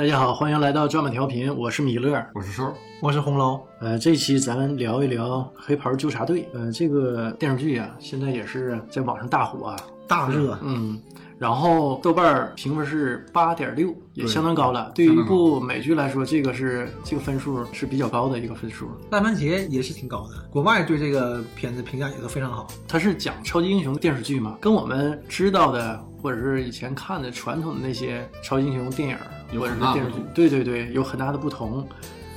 大家好，欢迎来到转板调频，我是米勒。我是瘦，我是红楼。呃，这期咱们聊一聊《黑袍纠察队》。呃，这个电视剧啊，现在也是在网上大火啊，大热。嗯，然后豆瓣评分是八点六，也相当高了。对于一部美剧来说，这个是这个分数是比较高的一个分数。烂番茄也是挺高的，国外对这个片子评价也都非常好。它是讲超级英雄电视剧嘛，跟我们知道的或者是以前看的传统的那些超级英雄电影有很大不同，对对对，有很大的不同。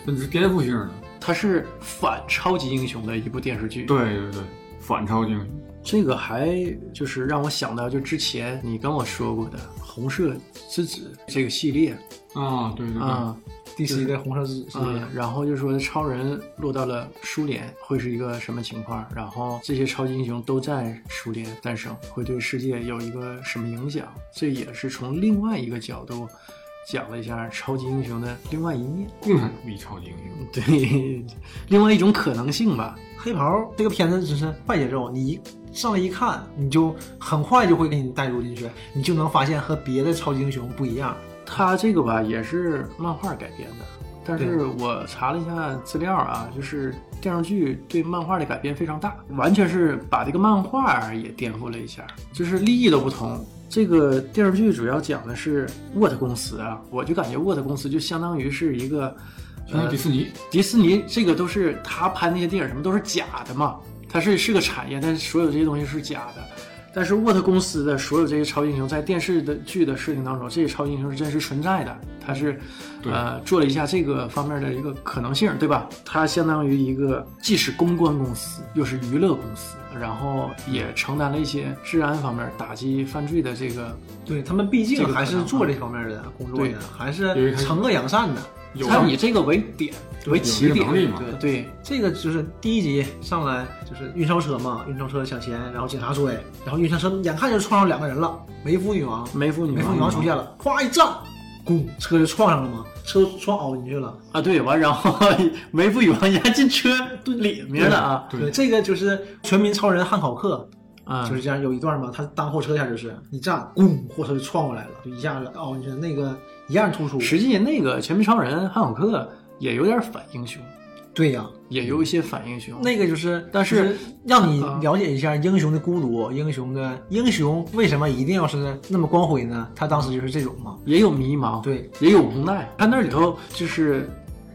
那是颠覆性的。它是反超级英雄的一部电视剧。对对对，反超级英雄。这个还就是让我想到，就之前你跟我说过的《红色之子》这个系列啊，对对对，啊，第十一个红色之子系列嗯，，然后就说超人落到了苏联会是一个什么情况，然后这些超级英雄都在苏联诞生，会对世界有一个什么影响？这也是从另外一个角度讲了一下超级英雄的另外一面，共产主义超级英雄。对，另外一种可能性吧。黑袍这个片子只是快节奏，你一上来一看，你就很快就会给你带入进去，你就能发现和别的超级英雄不一样。它这个吧也是漫画改编的，但是我查了一下资料啊，就是电视剧对漫画的改编非常大，完全是把这个漫画也颠覆了一下，就是利益都不同。这个电视剧主要讲的是沃特公司啊，我就感觉沃特公司就相当于是一个，相当于迪士尼，迪士尼这个都是他拍那些电影什么都是假的嘛，它是是个产业，但是所有这些东西是假的。但是沃特公司的所有这些超级英雄在电视的剧的设定当中，这些超级英雄是真实存在的，他是呃做了一下这个方面的一个可能性，对吧？它相当于一个既是公关公司又是娱乐公司，然后也承担了一些治安方面打击犯罪的这个对他们毕竟还是做这方面的工作对的，还是惩恶扬善的。有它以这个为点为起点对对这个就是第一集上来就是运钞车嘛，运钞车抢钱，然后警察追，然后运钞车眼看就撞上两个人了，梅夫女王，梅夫女梅夫女王出现了，咵一站，咣，车就撞上了嘛，车撞凹进去了。啊，对，完然后 梅夫女王一下进车蹲里面了啊，对对，这个就是全民超人汉考克，啊，就是这样有一段嘛，他当后车一下就是一站，咣，货车就撞过来了，就一下子凹进去，那个一样突出。实际那个全民超人汉考克也有点反英雄，对呀，也有一些反英雄。那个就是，但是让你啊了解一下英雄的孤独，英雄的英雄为什么一定要是那么光辉呢？他当时就是这种嘛。也有迷茫，对，也有无奈。他那里头就是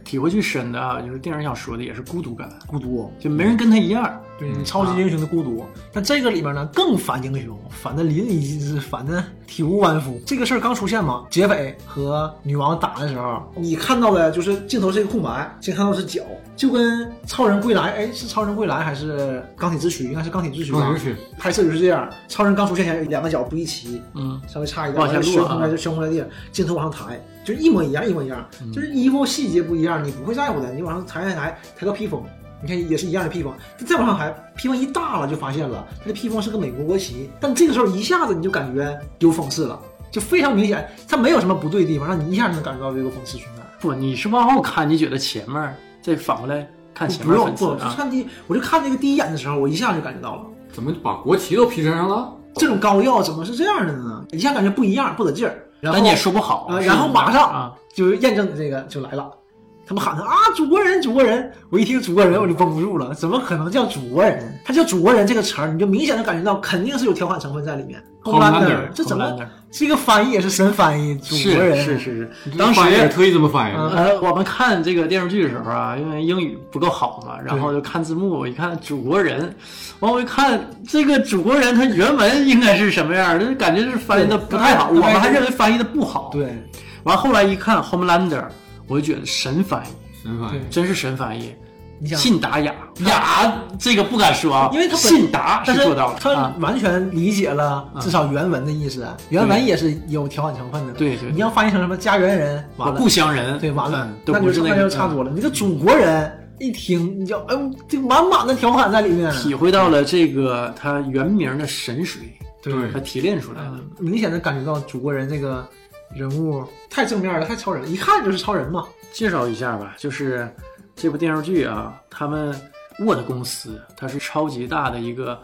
体会最深的啊，就是电影想说的也是孤独感，孤独，就没人跟他一样。对你超级英雄的孤独。但这个里面呢，更反英雄，反的淋漓尽致，反的体无完肤。这个事儿刚出现嘛，劫匪和女王打的时候，你看到的就是镜头是一个空白，先看到是脚，就跟超人归来，哎，是超人归来还是钢铁之躯？应该是钢铁之躯吧钢铁之躯。拍摄就是这样，超人刚出现前两个脚不一齐，嗯，稍微差一点，往下落啊悬空在悬空在地，镜头往上抬，就是一模一样，一模一样，嗯就是衣服细节不一样，你不会在乎的，你往上抬抬抬，抬个披风，你看也是一样的披风，再往上抬，披风一大了就发现了，它的披风是个美国国旗，但这个时候一下子你就感觉有讽刺了，就非常明显，它没有什么不对的地方，让你一下就能感觉到这个讽刺存在。不，你是往后看，你觉得前面再反过来看前面不用不，就看第，我就看这个第一眼的时候，我一下就感觉到了。怎么把国旗都披身上了？这种膏药怎么是这样的呢？一下感觉不一样，不得劲儿。然后你也说不好啊，然后马上啊，就验证这个就来了，他们喊他啊，祖国人，祖国人！我一听祖国人，我就绷不住了，怎么可能叫祖国人？他叫祖国人这个词儿，你就明显的感觉到肯定是有调侃成分在里面。Homelander，这怎么这个翻译也是神翻译？祖国人是是是，当时特意这么翻译的。呃，我们看这个电视剧的时候啊，因为英语不够好嘛，然后就看字幕，我一看祖国人，完我一看这个祖国人，他原文应该是什么样，就是感觉是翻译的不太好，对我们还认为翻译的不好。，对完后来一看 Homelander，我就觉得神翻译，神翻译，真是神翻译。你想，信达雅。雅这个不敢说啊，因为他信达是做到了他啊，完全理解了至少原文的意思，原文也是有调侃成分的。对你要翻译成什么家园人，完了。故乡人，对，完了。那就是那就差多了。你个祖国人一听，你就哎呦，这满满的调侃在里面，体会到了这个他原名的神髓，对。他提炼出来的。嗯明显的感觉到祖国人这个人物太正面了，太超人了，一看就是超人嘛。介绍一下吧，就是这部电视剧啊，他们沃特公司，它是超级大的一个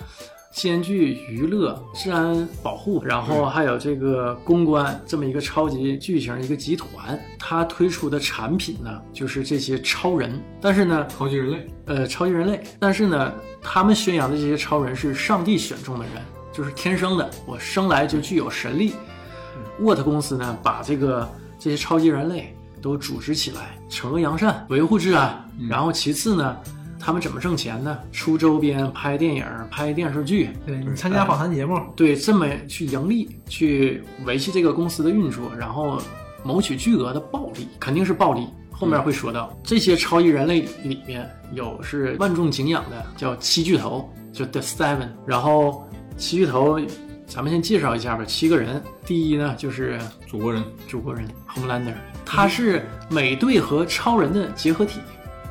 兼具娱乐、治安保护，然后还有这个公关这么一个超级巨型一个集团，它推出的产品呢，就是这些超人。但是呢，超级人类，呃，超级人类，但是呢，他们宣扬的这些超人是上帝选中的人，就是天生的，我生来就具有神力。沃特公司呢，把这个这些超级人类都组织起来，惩恶扬善，维护治安。然后其次呢，他们怎么挣钱呢？出周边、拍电影、拍电视剧，对你参加访谈节目，对，这么去盈利，去维系这个公司的运作，然后谋取巨额的暴利，肯定是暴利。后面会说到这些超级人类里面有是万众敬仰的，叫七巨头，就 The Seven。然后七巨头，咱们先介绍一下吧。七个人，第一呢就是祖国人，祖国人 Homelander，他是美队和超人的结合体。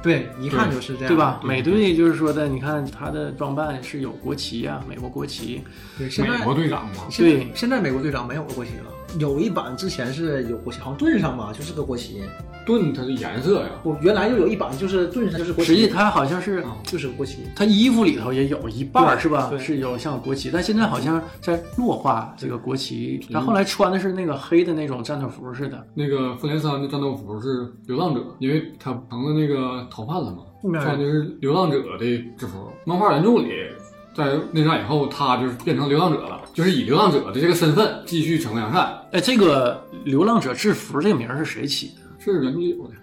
对，一看就是这样，对吧？美队就是说的，你看他的装扮是有国旗啊，美国国旗。对，现在美国队长嘛，对现在美国队长没有国旗了，有一版之前是有国旗，好像盾上吧就是个国旗。盾它的颜色呀，不，原来就有一版就是盾上就是国旗，实际它好像是就是国旗。它衣服里头也有一半儿是吧？是有像国旗，但现在好像在弱化这个国旗。他后来穿的是那个黑的那种战斗服似的。那个复联三的战斗服是流浪者，因为他成了那个逃犯了嘛，后面穿的是流浪者的制服。漫画原著里，在内战以后，他就是变成流浪者了，就是以流浪者的这个身份继续惩恶扬善，哎，这个流浪者制服这个名儿是谁起的是原著里有的。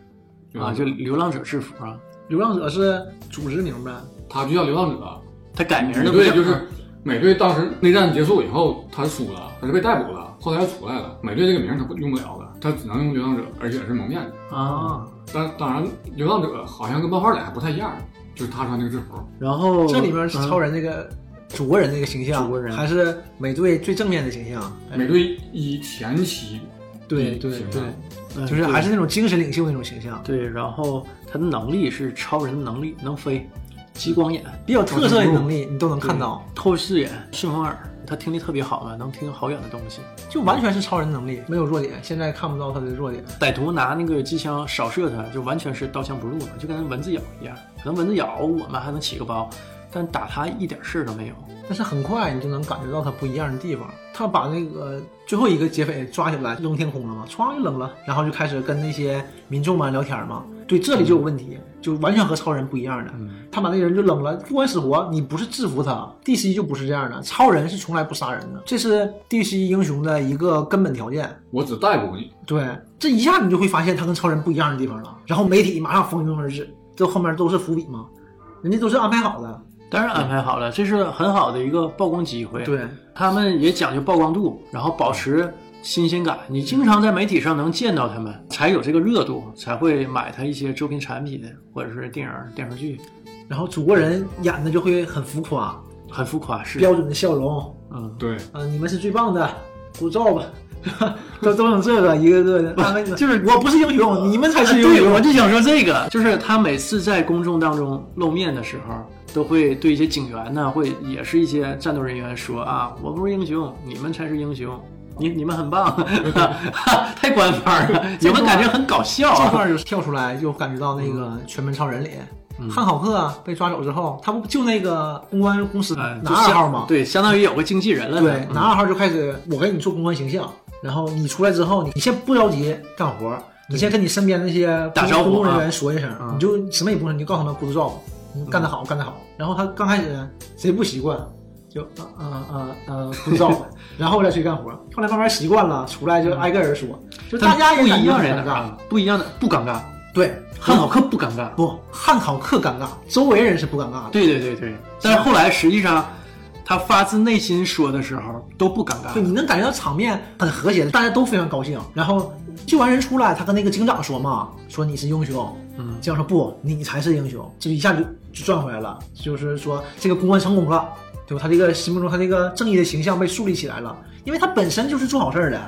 啊？就流浪者制服啊，流浪者是组织名呗，他就叫流浪者。他改名儿美的不叫队就是美队，当时内战结束以后，他输了，他是被逮捕了，后来又出来了。美队这个名儿他不用不了了，他只能用流浪者，而且是蒙面的。啊。但当然，流浪者好像跟漫画里还不太一样，就是他穿那个制服。然后这里面是超人，人这个祖国人这个形象，祖国人还是美队最正面的形象。哎美队一前期对对对就是还是那种精神领袖那种形象，对。然后他的能力是超人的能力，能飞，激光眼，比较特色的能力你都能看到，透视眼，顺风耳，他听力特别好嘛，能听好远的东西。就完全是超人能力，没有弱点。现在看不到他的弱点。歹徒拿那个机枪扫射他，就完全是刀枪不入嘛，就跟蚊子咬一样。可能蚊子咬我们还能起个包，但打他一点事儿都没有。但是很快你就能感觉到他不一样的地方。他把那个最后一个劫匪抓起来扔天空了嘛，歘就扔了，然后就开始跟那些民众们聊天嘛。对，这里就有问题，就完全和超人不一样的。他把那人就扔了，不管死活，你不是制服他，DC 就不是这样的。超人是从来不杀人的，这是 DC 英雄的一个根本条件。我只逮捕你，对，这一下你就会发现他跟超人不一样的地方了。然后媒体马上蜂拥而至，这后面都是伏笔嘛，人家都是安排好的。当然安排好了，这是很好的一个曝光机会。对，他们也讲究曝光度，然后保持新鲜感。你经常在媒体上能见到他们，才有这个热度，才会买他一些周边产品或者是电影、电视剧，然后祖国人演的就会很浮夸，很浮夸。是，标准的笑容，嗯，对，啊，你们是最棒的，鼓噪吧，都都整这个一个个的，安慰你就是我不是英雄，你们才是英对，雄。我就想说这个，就是他每次在公众当中露面的时候，都会对一些警员呢，会也是一些战斗人员说啊，我不是英雄，你们才是英雄。你你们很棒，太官方了，你们感觉很搞笑啊。这块儿就跳出来，就感觉到那个《全面超人》里，汉考克被抓走之后，他不就那个公关公司哎拿二号吗？对，相当于有个经纪人了。对，拿二号就开始我给你做公关形象，然后你出来之后，你你先不着急干活，你先跟你身边那些打招呼公务人啊员说一声，啊你就什么也不说，你就告诉他们 good job，你干得好，干得好。然后他刚开始谁不习惯，就呃呃呃呃 good job，然后再去干活。后来慢慢习惯了，出来就挨个人说，就大家也一样尴尬。啊，不一样的不尴尬，对，汉考克不尴尬。不汉考克尴尬，周围人是不尴尬的。对对对对，但是后来实际上，他发自内心说的时候都不尴尬对，尬。你能感觉到场面很和谐，大家都非常高兴。然后救完人出来，他跟那个警长说嘛，说你是英雄。嗯，这样说不，你才是英雄。这一下就就赚回来了，就是说这个公关成功了，对吧？他这个心目中他这个正义的形象被树立起来了，因为他本身就是做好事儿的。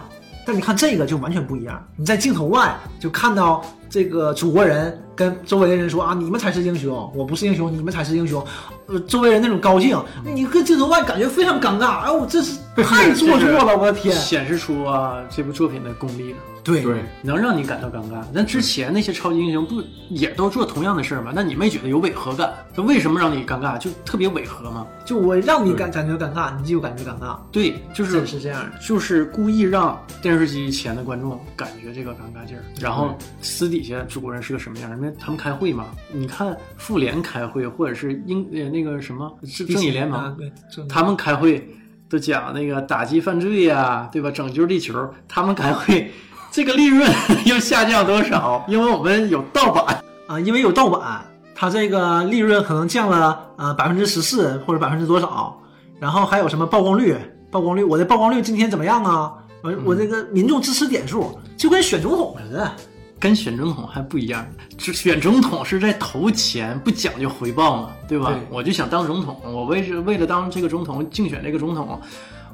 但你看这个就完全不一样，你在镜头外就看到这个祖国人跟周围的人说啊，你们才是英雄，我不是英雄，你们才是英雄。呃，周围人那种高兴，你跟镜头外感觉非常尴尬。哎我，这是太做作了，我的天！显示出啊这部作品的功力了。对对，能让你感到尴尬。那之前那些超级英雄不也都做同样的事儿吗？那你没觉得有违和感？那为什么让你尴尬？就特别违和吗？就我让你感感觉尴尬，你就感觉尴尬，对，就是是这样的。就是故意让电视机前的观众感觉这个尴尬劲儿，然后私底下主人是个什么样？因为他们开会嘛，你看妇联开会，或者是英呃那个什么正正义联盟，啊，对，他们开会都讲那个打击犯罪呀、对吧？拯救地球，他们开会，这个利润又下降多少？因为我们有盗版。啊，因为有盗版，它这个利润可能降了呃百分之十四或者百分之多少，然后还有什么曝光率，曝光率，我的曝光率今天怎么样啊？我我这个民众支持点数就跟选总统似的，跟选总统还不一样，这选总统是在投钱，不讲究回报嘛，对吧？对我就想当总统，我为是为了当这个总统竞选这个总统，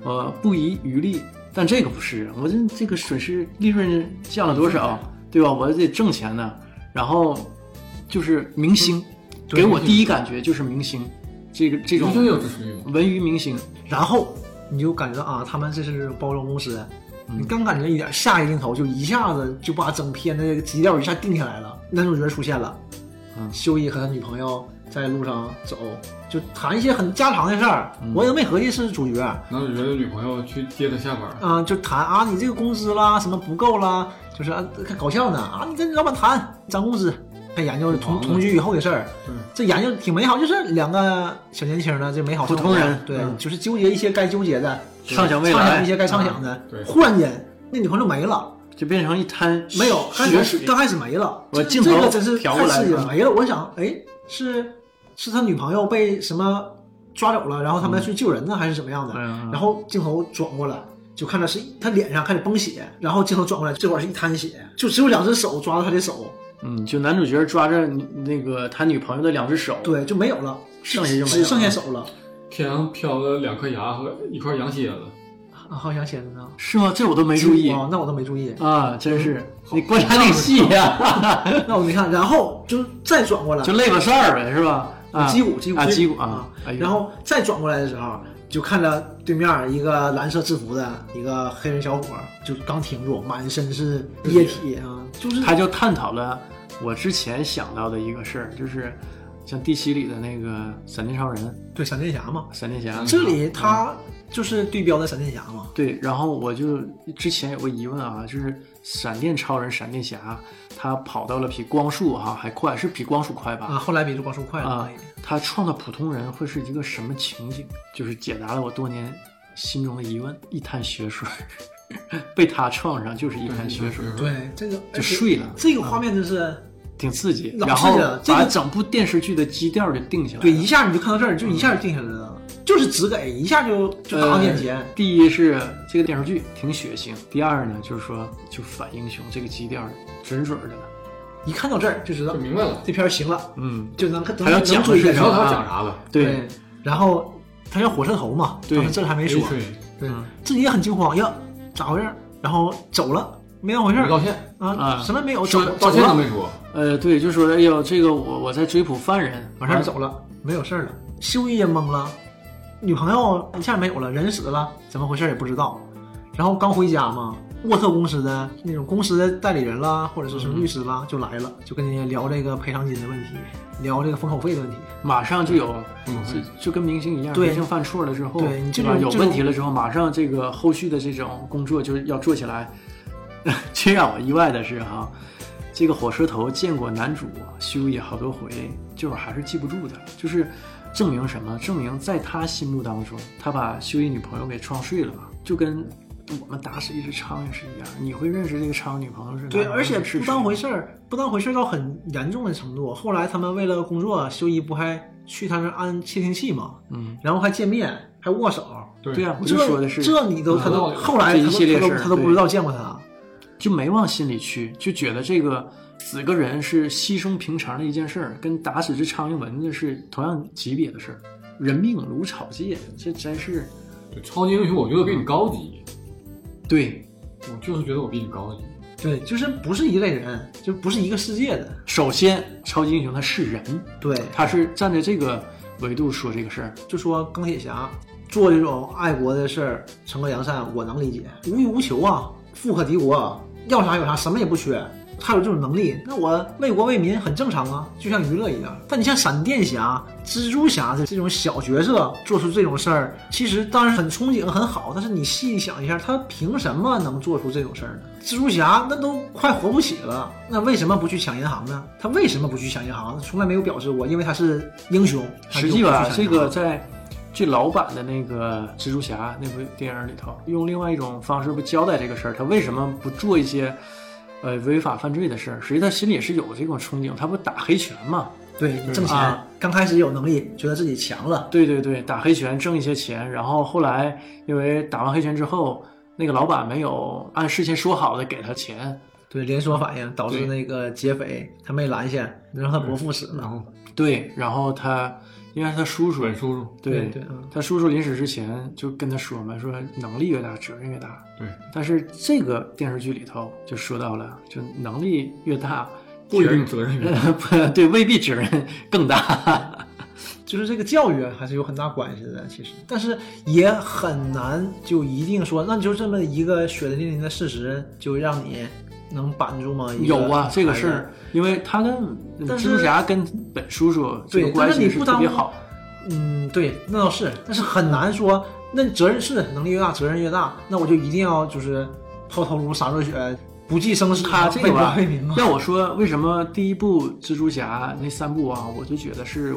呃，不遗余力。但这个不是，我这这个损失利润降了多少，对吧？我得挣钱呢。然后就是明星，对给我第一感觉就是明星，这个这种？文娱明星，然后你就感觉到啊，他们这是包装公司。你刚感觉一点，下一镜头就一下子就把整片的这个基调一下定下来了。男主角出现了，嗯修一和他女朋友在路上走，就谈一些很家常的事儿。我也没合计是主角，男主角的女朋友去接他下班，啊、就谈啊，你这个工资啦，什么不够啦，就是啊，还搞笑呢。啊，你跟老板谈涨工资，还研究同同同居以后的事儿，这研究挺美好，就是两个小年轻的这美好普通人。对，嗯。就是纠结一些该纠结的，畅想未来畅想一，些该畅想的，对。忽然间那女朋友没了，就变成一滩没有，开血水。始刚开始没了，这我镜头这个真是调过来太刺激了，没了，我想，哎，是是他女朋友被什么抓走了，然后他们去救人呢，还是怎么样的？嗯然后镜头转过来，就看到是他脸上开始崩血，然后镜头转过来，这会儿是一滩血，就只有两只手抓着他的手，嗯，就男主角抓着那个他女朋友的两只手，对，就没有了，剩下就没有了。只剩下手了。天上飘了两颗牙和一块羊蝎子，啊，好羊蝎子呢，是吗？这我都没注意。哦，那我都没注意，啊，真是。你观察挺细呀，那我没看，然后就再转过来，就累个事儿呗，是吧？啊，击鼓击鼓啊，击鼓啊然后再转过来的时候，就看着对面一个蓝色制服的一个黑人小伙，就刚停住，满身是液体啊，就是他就探讨了我之前想到的一个事儿，就是像第七里的那个闪电超人、对闪电侠嘛，闪电侠，这里他就是对标的闪电侠嘛，对，然后我就之前有个疑问啊，就是闪电超人、闪电侠，他跑到了比光速哈、还快，是比光速快吧？啊，后来比这光速快了啊他创造普通人会是一个什么情景？就是解答了我多年心中的疑问。一滩血水，被他撞上就是一滩血水，对，这个就睡了，这个画面真是，挺刺激。老然后刺激了这个把整部电视剧的基调就定下来了。对，一下你就看到这儿，就一下就定下来了，就是只给一下就就打到眼前。第一是这个电视剧挺血腥，第二呢就是说就反英雄这个基调准准的了。一看到这儿就知道就明白了，这片儿行了，嗯，就能看还要讲的是能追下去知道他要讲啥了。对，然后他叫火车头嘛，对这还没说，对，对嗯，自己也很惊慌呀，咋回事儿？然后走了，没当回事儿道歉，啊，啊什么没有，走道走了，歉都没说，呃，对，就说哎呦，这个我我在追捕犯人，完事儿走了，没有事儿了。修一也懵了，女朋友一下没有了，人死了，怎么回事儿也不知道。然后刚回家嘛，沃特公司的那种公司的代理人啦，或者是什么律师啦，就来了，就跟人家聊这个赔偿金的问题，聊这个封口费的问题。马上就有，嗯就就跟明星一样，对明星犯错了之后，对你这吧？有问题了之后，马上这个后续的这种工作就要做起来。最让我意外的是哈，这个火车头见过男主修也好多回，就是还是记不住的，就是证明什么？证明在他心目当中，他把修一女朋友给撞碎了，就跟我们打死一只苍蝇是一样。你会认识这个苍蝇女朋友是？对，而且不当回事儿，不当回事儿到很严重的程度。后来他们为了工作，修一不还去他那安窃听器嘛，嗯，然后还见面，还握手。对呀啊，我这就说的是这你都他都后来他都他都不知道见过他。就没往心里去，就觉得这个死个人是稀松平常的一件事儿，跟打死只苍蝇蚊子是同样级别的事儿。人命如草芥，这真是对，超级英雄我觉得比你高级，对。我就是觉得我比你高级。对，就是不是一类人，就不是一个世界的。首先，超级英雄他是人，对，他是站在这个维度说这个事儿。就说钢铁侠做这种爱国的事儿，惩恶扬善，我能理解。无欲无求啊，富可敌国，要啥有啥，什么也不缺。他有这种能力，那我为国为民很正常啊，就像娱乐一样。但你像闪电侠、蜘蛛侠的这种小角色做出这种事儿，其实当然很憧憬很好，但是你细想一下，他凭什么能做出这种事儿呢？蜘蛛侠那都快活不起了，那为什么不去抢银行呢？他为什么不去抢银行？从来没有表示过，因为他是英雄。实际吧，这个在最老版的那个蜘蛛侠那部电影里头，用另外一种方式不交代这个事儿，他为什么不做一些呃违法犯罪的事儿？实际他心里也是有这种憧憬，他不打黑拳嘛？对你挣钱，啊刚开始有能力，觉得自己强了，对对对，打黑拳挣一些钱，然后后来因为打完黑拳之后，那个老板没有按事先说好的给他钱，对连锁反应导致那个劫匪他没拦下，让他伯父死了。然后对，然后他应该是他叔叔阮叔叔，对对，嗯，他叔叔临死之前就跟他说嘛，说能力越大，责任越大。对，但是这个电视剧里头就说到了，就能力越大，不一定责任越大。对，未必责任更大。就是这个教育还是有很大关系的，其实，但是也很难就一定说，那就这么一个血淋淋的事实，就让你能绑住吗？有啊，这个事儿，因为他跟蜘蛛侠跟本叔叔这个关系是特别好。嗯，对，那倒是，但是很难说，那责任是能力越大，责任越大，那我就一定要就是抛头颅洒热血，不计生死，他这个吧为民。要我说，为什么第一部蜘蛛侠那三部啊，我就觉得是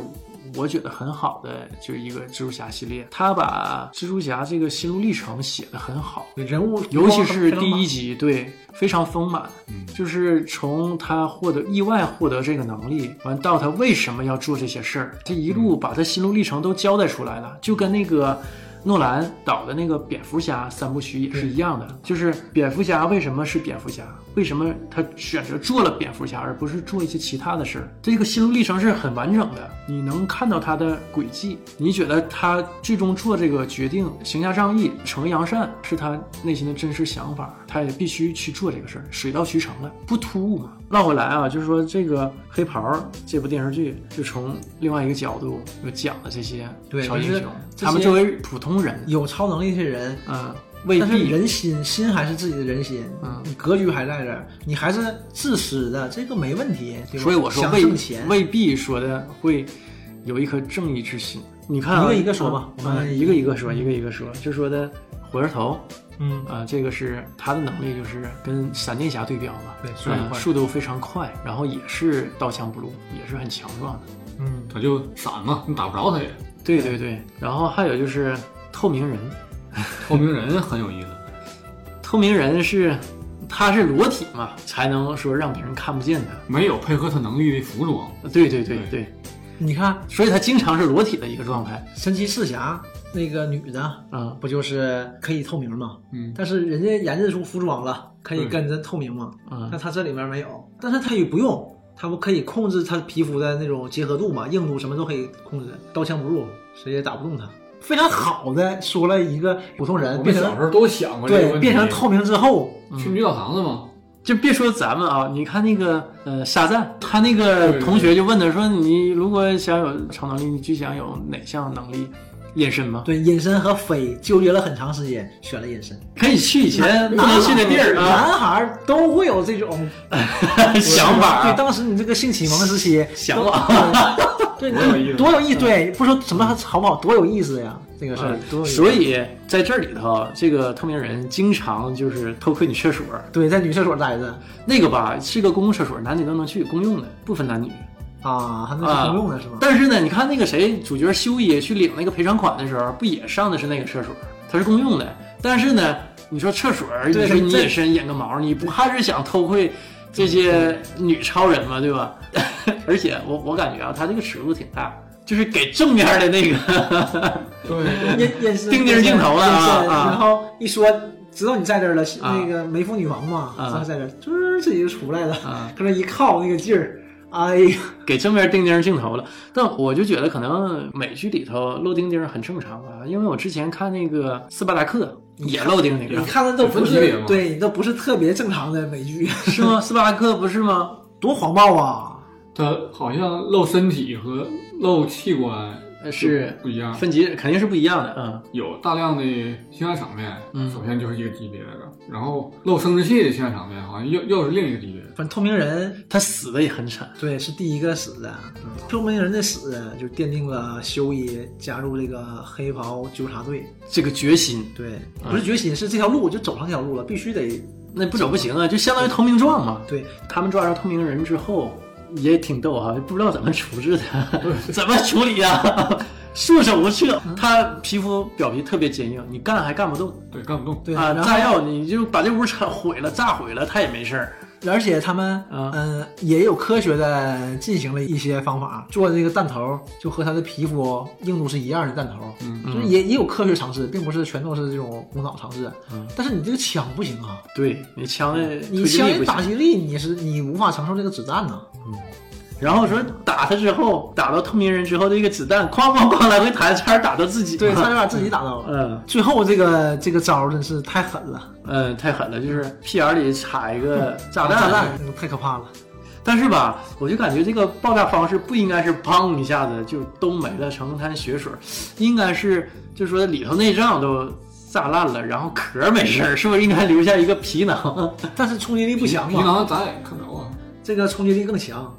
我觉得很好的，就是一个蜘蛛侠系列。他把蜘蛛侠这个心路历程写得很好，人物，尤其是第一集，对，非常丰满。嗯就是从他获得意外获得这个能力，完到他为什么要做这些事儿，这一路把他心路历程都交代出来了，就跟那个。诺兰导的那个蝙蝠侠三部曲也是一样的，就是蝙蝠侠为什么是蝙蝠侠，为什么他选择做了蝙蝠侠，而不是做一些其他的事儿？这个心路历程是很完整的，你能看到他的轨迹，你觉得他最终做这个决定，行侠仗义、惩恶扬善是他内心的真实想法，他也必须去做这个事儿，水到渠成了，不突兀嘛。绕回来啊，就是说这个《黑袍》这部电视剧，就从另外一个角度又讲了这些对超英雄，他们作为普通人，有超能力的人，嗯，未但是必人心心还是自己的人心，嗯你格局还在这儿，你还是自私的，这个没问题，对吧？所以我说想未挣钱，未必说的会有一颗正义之心。你看、啊，一个一个说吧嗯我们嗯一个一个说，一个一个说。就说的火车头嗯，啊、这个是他的能力，就是跟闪电侠对标嘛，对速度嗯快速度非常快，然后也是刀枪不入，也是很强壮的。嗯，他就闪嘛，你打不着他也。对对对，然后还有就是透明人，透明人很有意思，透明人是他是裸体嘛，才能说让别人看不见他。没有配合他能力的服装，对对对对对，你看所以他经常是裸体的一个状态。神奇四侠那个女的，嗯，不就是可以透明吗？嗯，但是人家研制出服装了，可以跟着透明吗？嗯那他这里面没有，但是他也不用，他不可以控制他皮肤的那种结合度嘛，硬度什么都可以控制，刀枪不入，谁也打不动它。非常好的说了一个普通人变成小时候都想过对。变成透明之后，去女澡堂子吗，就别说咱们啊，你看那个呃沙赞，他那个同学就问他说：“你如果想有超能力，你最想有哪项能力？隐身吗？对隐身和飞纠结了很长时间，选了隐身。可以去以前不能去的地儿啊，男孩儿都会有这种 想法对，啊，当时你这个性启蒙时期，想法。对，多有意思多有意思。对，不说什么好不好，多有意思呀，这个事儿多有意思。所以在这里头，这个透明人经常就是偷窥女厕所，对，在女厕所待着那个吧是个公共厕所，男女都能去，公用的，不分男女。啊，还那啊是公用的是吗？但是呢，你看那个谁，主角修一去领那个赔偿款的时候，不也上的是那个厕所？它是公用的。但是呢，你说厕所，你说你隐身演个毛，你不还是想偷窥这些女超人嘛？对吧？而且我我感觉啊，他这个尺度挺大，就是给正面的那个，对，也也是定定镜头了啊然后一说知道你在这儿了，啊那个梅妇女王嘛，啊知道在这儿，就是自己就出来了，啊搁那一靠那个劲儿，哎呀，给正面定钉镜头了。但我就觉得可能美剧里头露钉钉很正常吧，因为我之前看那个斯巴达克也漏丁丁你，看的都不是分级别嘛对，都不是特别正常的美剧，是吗？斯巴达克不是吗？多黄暴啊！他好像露身体和露器官呃是不一样。分级肯定是不一样的，嗯有大量的性爱场面，嗯首先就是一个级别的，然后露生殖器的性爱场面好像又又是另一个级别。反正透明人他死的也很惨，对是第一个死的，透明人的死就奠定了修一加入这个黑袍纠察队。这个决心对，不是决心，是这条路就走上这条路了，必须得那不走不行啊，就相当于投名状嘛。对。他们抓着透明人之后也挺逗哈、不知道怎么处置他，怎么处理呀、束手无策。他皮肤表皮特别坚硬，你干还干不动对，干不动。对啊！炸药你就把这屋拆毁了，炸毁了，他也没事儿。而且他们嗯嗯、也有科学的进行了一些方法，做这个弹头就和他的皮肤硬度是一样的弹头，嗯就是也也有科学尝试，并不是全都是这种无脑尝试。嗯但是你这个枪不行啊，对你枪的你枪的。打击力你是你无法承受这个子弹呐。然后说打他之后，打到透明人之后，这个子弹哐哐哐来回弹，差点打到自己。对，差点把自己打到了。嗯最后这个这个招儿真是太狠了，嗯，太狠了，就是屁眼里插一个炸弹。炸弹那个太可怕了。但是吧，我就感觉这个爆炸方式不应该是砰一下子就都没了，成滩血水，应该是就说里头内脏都炸烂了，然后壳没事儿，是不是应该留下一个皮囊？但是冲击力不强皮，囊咱也看不着啊。这个冲击力更强，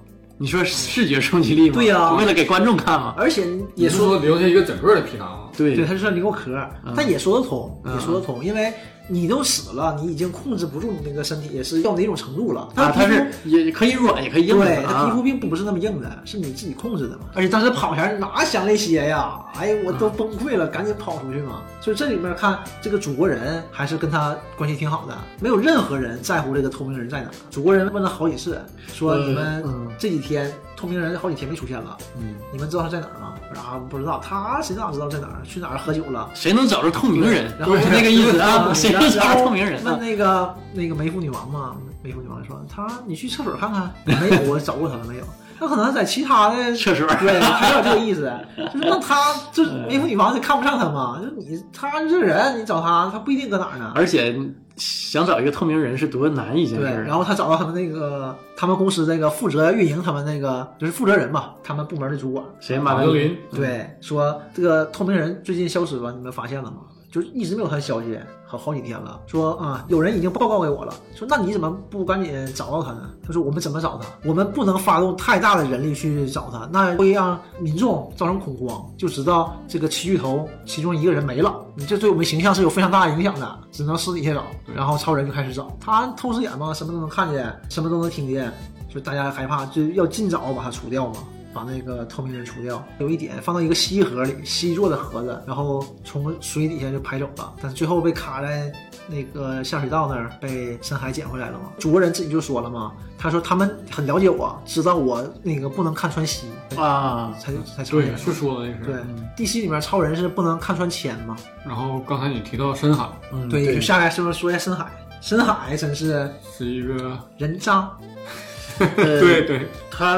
你说视觉冲击力吗？对呀为了给观众看嘛。而且也说说留下一个整个的皮囊啊。对对，他就算留个壳儿，但也说得通，嗯也说得通，因为你都死了，你已经控制不住你那个身体是要哪种程度了。啊，它是也可以软，也可以硬的对，它啊皮肤并不是那么硬的，是你自己控制的嘛。而且当时跑前哪想那些呀？哎呀，我都崩溃了，赶紧跑出去嘛。所以这里面看这个祖国人还是跟他关系挺好的，没有任何人在乎这个透明人在哪。祖国人问了好几次，说呃你们嗯这几天透明人好几天没出现了，嗯，你们知道他在哪儿吗？我说啊，不知道，他谁哪知道在哪儿？去哪儿喝酒了？谁能找着透明人？然后是那个意思啊，谁能找着透明人问啊？那个那个梅芙女王嘛，梅芙女王说他你去厕所看看，没有，我找过他了没有。那可能在其他的厕所对，还有这个意思，就是那他这 梅芙女王，你看不上他嘛？就是你他这人，你找他，他不一定搁哪儿呢。而且想找一个透明人是多难一件事对，儿。然后他找到他们那个他们公司那个负责运营他们那个就是负责人嘛，他们部门的主管，谁马德林？对，说这个透明人最近消失了，你们发现了吗？就是一直没有他的消息，好好几天了。说啊，有人已经报告给我了。说那你怎么不赶紧找到他呢？他说我们怎么找他？我们不能发动太大的人力去找他，那会让民众造成恐慌，就知道这个七巨头其中一个人没了，你这对我们形象是有非常大的影响的，只能私底下找。然后超人就开始找，他透视眼嘛，什么都能看见，什么都能听见，就大家害怕，就要尽早把他除掉嘛。把那个透明人除掉，有一点放到一个锡盒里，锡做的盒子，然后从水底下就排走了，但是最后被卡在那个下水道那儿，被深海捡回来了嘛。主国人自己就说了嘛，他说他们很了解我，知道我那个不能看穿锡，啊，才才超人对，。是说的这对是。，DC 里面超人是不能看穿铅嘛？然后刚才你提到深海嗯对，就下来是不是说一下深海，深海真是是一个，人渣，呃对对，他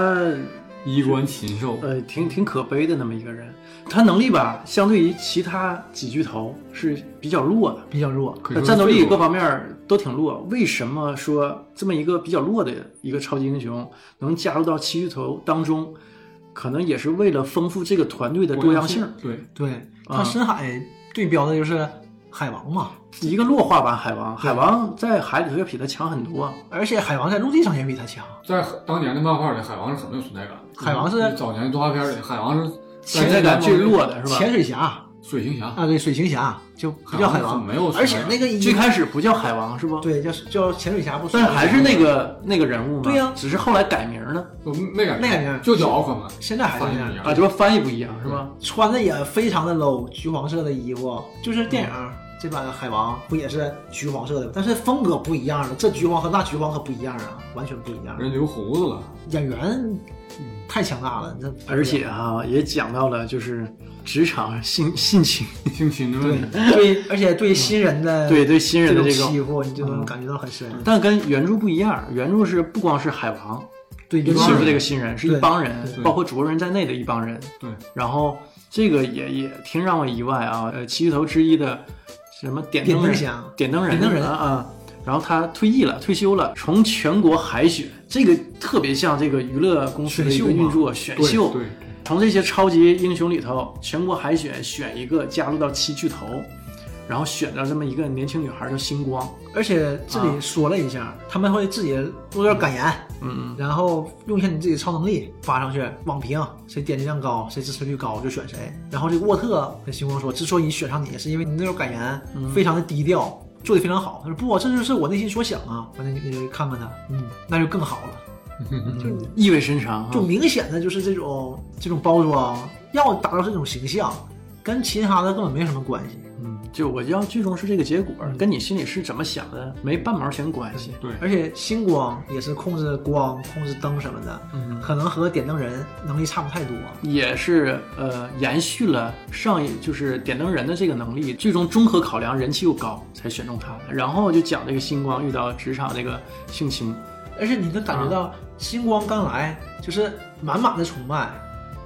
衣冠禽兽，呃挺挺可悲的那么一个人。他能力吧，相对于其他几巨头是比较弱的，比较弱。可战斗力各方面都挺弱。为什么说这么一个比较弱的一个超级英雄能加入到七巨头当中？可能也是为了丰富这个团队的多样性。对，对，啊他深海对标的就是海王嘛，一个弱化版海王，海王在海里头要比他强很多。而且海王在陆地上也比他强。在当年的漫画里，海王是很没有存在感。海王是你早年动画片里，海王是存在感最弱的是吧？潜水侠水行侠，啊，对，水行侠就不叫海王，没有存在感而且那个最开始不叫海王是不？，对叫叫潜水侠不？但是还是那个那个人物嘛。对呀只是后来改名了就没感觉，没改名就叫奥克曼，现在还是那样啊，这不翻译不一样是吧？穿的也非常的 low，橘黄色的衣服，就是电影。这版海王不也是橘黄色的，但是风格不一样了。这橘黄和那橘黄可不一样啊，完全不一样。人留胡子了，演员太强大了，这而且啊，也讲到了就是职场性性情，性情的问题。对，而且对新人的对对新人的这这个，种欺负，你就能感觉到很深。但跟原著不一样，原著是不光是海王对，欺负这个新人，是一帮人，包括主人在内的一帮人。对，然后这个也也挺让我意外啊，呃，七巨头之一的什么点灯人点灯人，点灯人啊啊，然后他退役了，退休了，从全国海选，这个特别像这个娱乐公司的一个运作，选对秀，对，从这些超级英雄里头，全国海选选一个加入到七巨头，然后选了这么一个年轻女孩叫星光，而且这里说了一下，他们会自己录段感言，嗯然后用一下你自己的超能力发上去，网评谁点击量高，谁支持率高就选谁。然后这个沃特跟星光说，之所以选上你，是因为你那段感言非常的低调，做的非常好。他说不，这就是我内心所想啊。完了你你看看他，嗯，那就更好了，就嗯，意味深长就啊。明显的就是这种这种包装要达到这种形象，跟其他的根本没什么关系。嗯，就我要最终是这个结果，跟你心里是怎么想的没半毛钱关系。对，而且星光也是控制光、控制灯什么的，嗯可能和点灯人能力差不太多。也是呃延续了上一就是点灯人的这个能力，最终综合考量人气又高才选中他的。然后就讲这个星光遇到职场这个性侵，而且你能感觉到星光刚来就是满满的崇拜，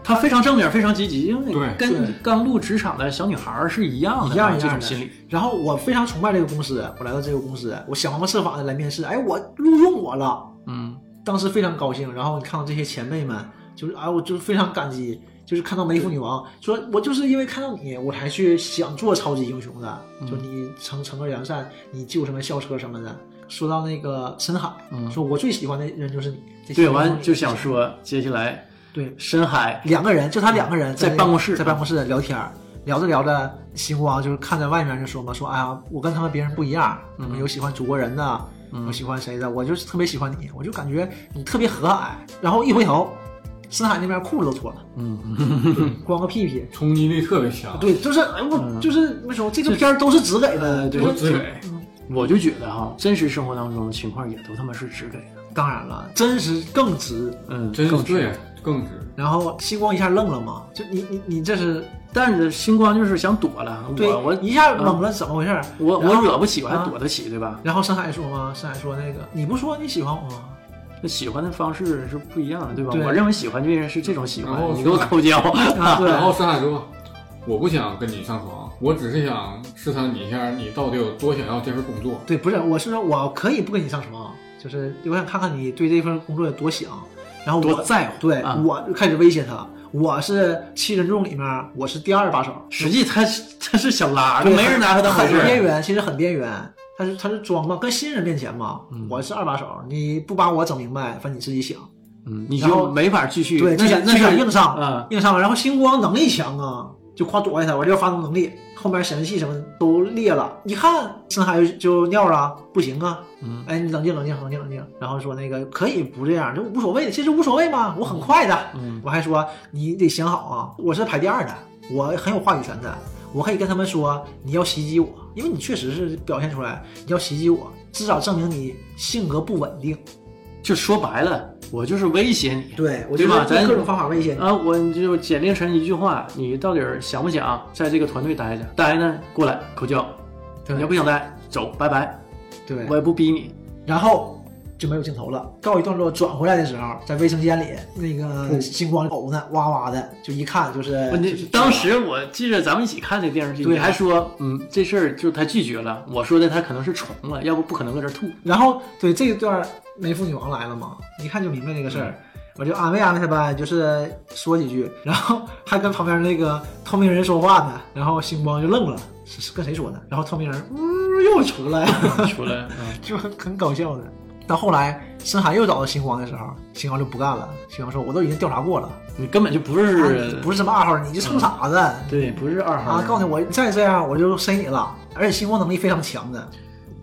他非常正面，非常积极，因为对跟刚入职场的小女孩儿是一样的，一样一样种心理。然后我非常崇拜这个公司，我来到这个公司，我想方设法的来面试，哎，我录用我了，嗯，当时非常高兴。然后你看到这些前辈们，就是啊，我就是非常感激。就是看到梅芙女王说，我就是因为看到你，我才去想做超级英雄的。就你惩惩恶扬善，你救什么校车什么的。说到那个深海，嗯说我最喜欢的人就是你。对，完就想说，接下来对深海两个人，就他两个人在办公室在办公室聊天儿，聊着聊着，星光就是看在外面就说嘛，说哎呀，我跟他们别人不一样，他们有喜欢祖国人的，有喜欢谁的，我就是特别喜欢你，我就感觉你特别和蔼。然后一回头，深海那边裤子都脱了，嗯，光个屁屁。冲击力特别强。对，就是哎我就是为什么这个片儿都是直给的，呃对就是只给我就觉得哈，真实生活当中的情况也都他妈是直给的。当然了，真实更直。嗯，真是更是对，更直。然后星光一下愣了嘛，就你你你这是但是星光就是想躲了，对我我一下懵了，怎么回事儿？我我惹不起，我还啊躲得起，对吧？然后深海说吗？深海说那个你不说你喜欢我吗？那喜欢的方式是不一样的，对吧？对我认为喜欢别人是这种喜欢，你给我抠胶。啊，对，然后深海说：“我不想跟你上床，我只是想试探你一下，你到底有多想要这份工作。对，不是，我是说我可以不跟你上床，就是我想看看你对这份工作有多想，然后我在乎对、啊我就开始威胁他，我是七人众里面我是第二把手，实际他他是小拉，就没人拿他当回很事儿。边缘，其实很边缘。他是他是装嘛，跟新人面前嘛，嗯我是二把手，你不把我整明白，反正你自己想。嗯，你就没法继续。对，那就那是想硬上，嗯，硬上。然后星光能力强啊，就夸躲开他，我这个发动能力，后面显示器什么的都裂了。一看深海就尿了，不行啊，嗯哎，你冷静冷静冷静冷静。然后说那个可以不这样，就无所谓的，其实无所谓嘛，我很快的。嗯我还说你得想好啊，我是排第二的，我很有话语权的，我可以跟他们说你要袭击我，因为你确实是表现出来你要袭击我，至少证明你性格不稳定。就说白了，我就是威胁你。对我对吧咱各种方法威胁你。啊，我就简练成一句话，你到底想不想在这个团队待着？待呢，过来口交；你要不想待，走，拜拜，对，我也不逼你。然后就没有镜头了。告一段落，转回来的时候，在卫生间里，那个星光呕呢，哇哇的，就一看就是。问题就是当时我记着咱们一起看这电视剧，对你还说，嗯，这事儿就他拒绝了。我说的他可能是重了，要不不可能搁这儿吐。然后对这一段，梅妇女王来了嘛，一看就明白这个事儿。我就安慰安慰他呗，就是说几句，然后还跟旁边那个透明人说话呢，然后星光就愣了，是是跟谁说的？然后透明人呜又出来，出来，嗯，就很很搞笑的。到后来深海又找到星光的时候，星光就不干了。星光说：“我都已经调查过了，你根本就不啊是不是什么二号，你就臭傻子。对，不是二号啊！告诉你，我再这样我就塞你了。而且星光能力非常强的，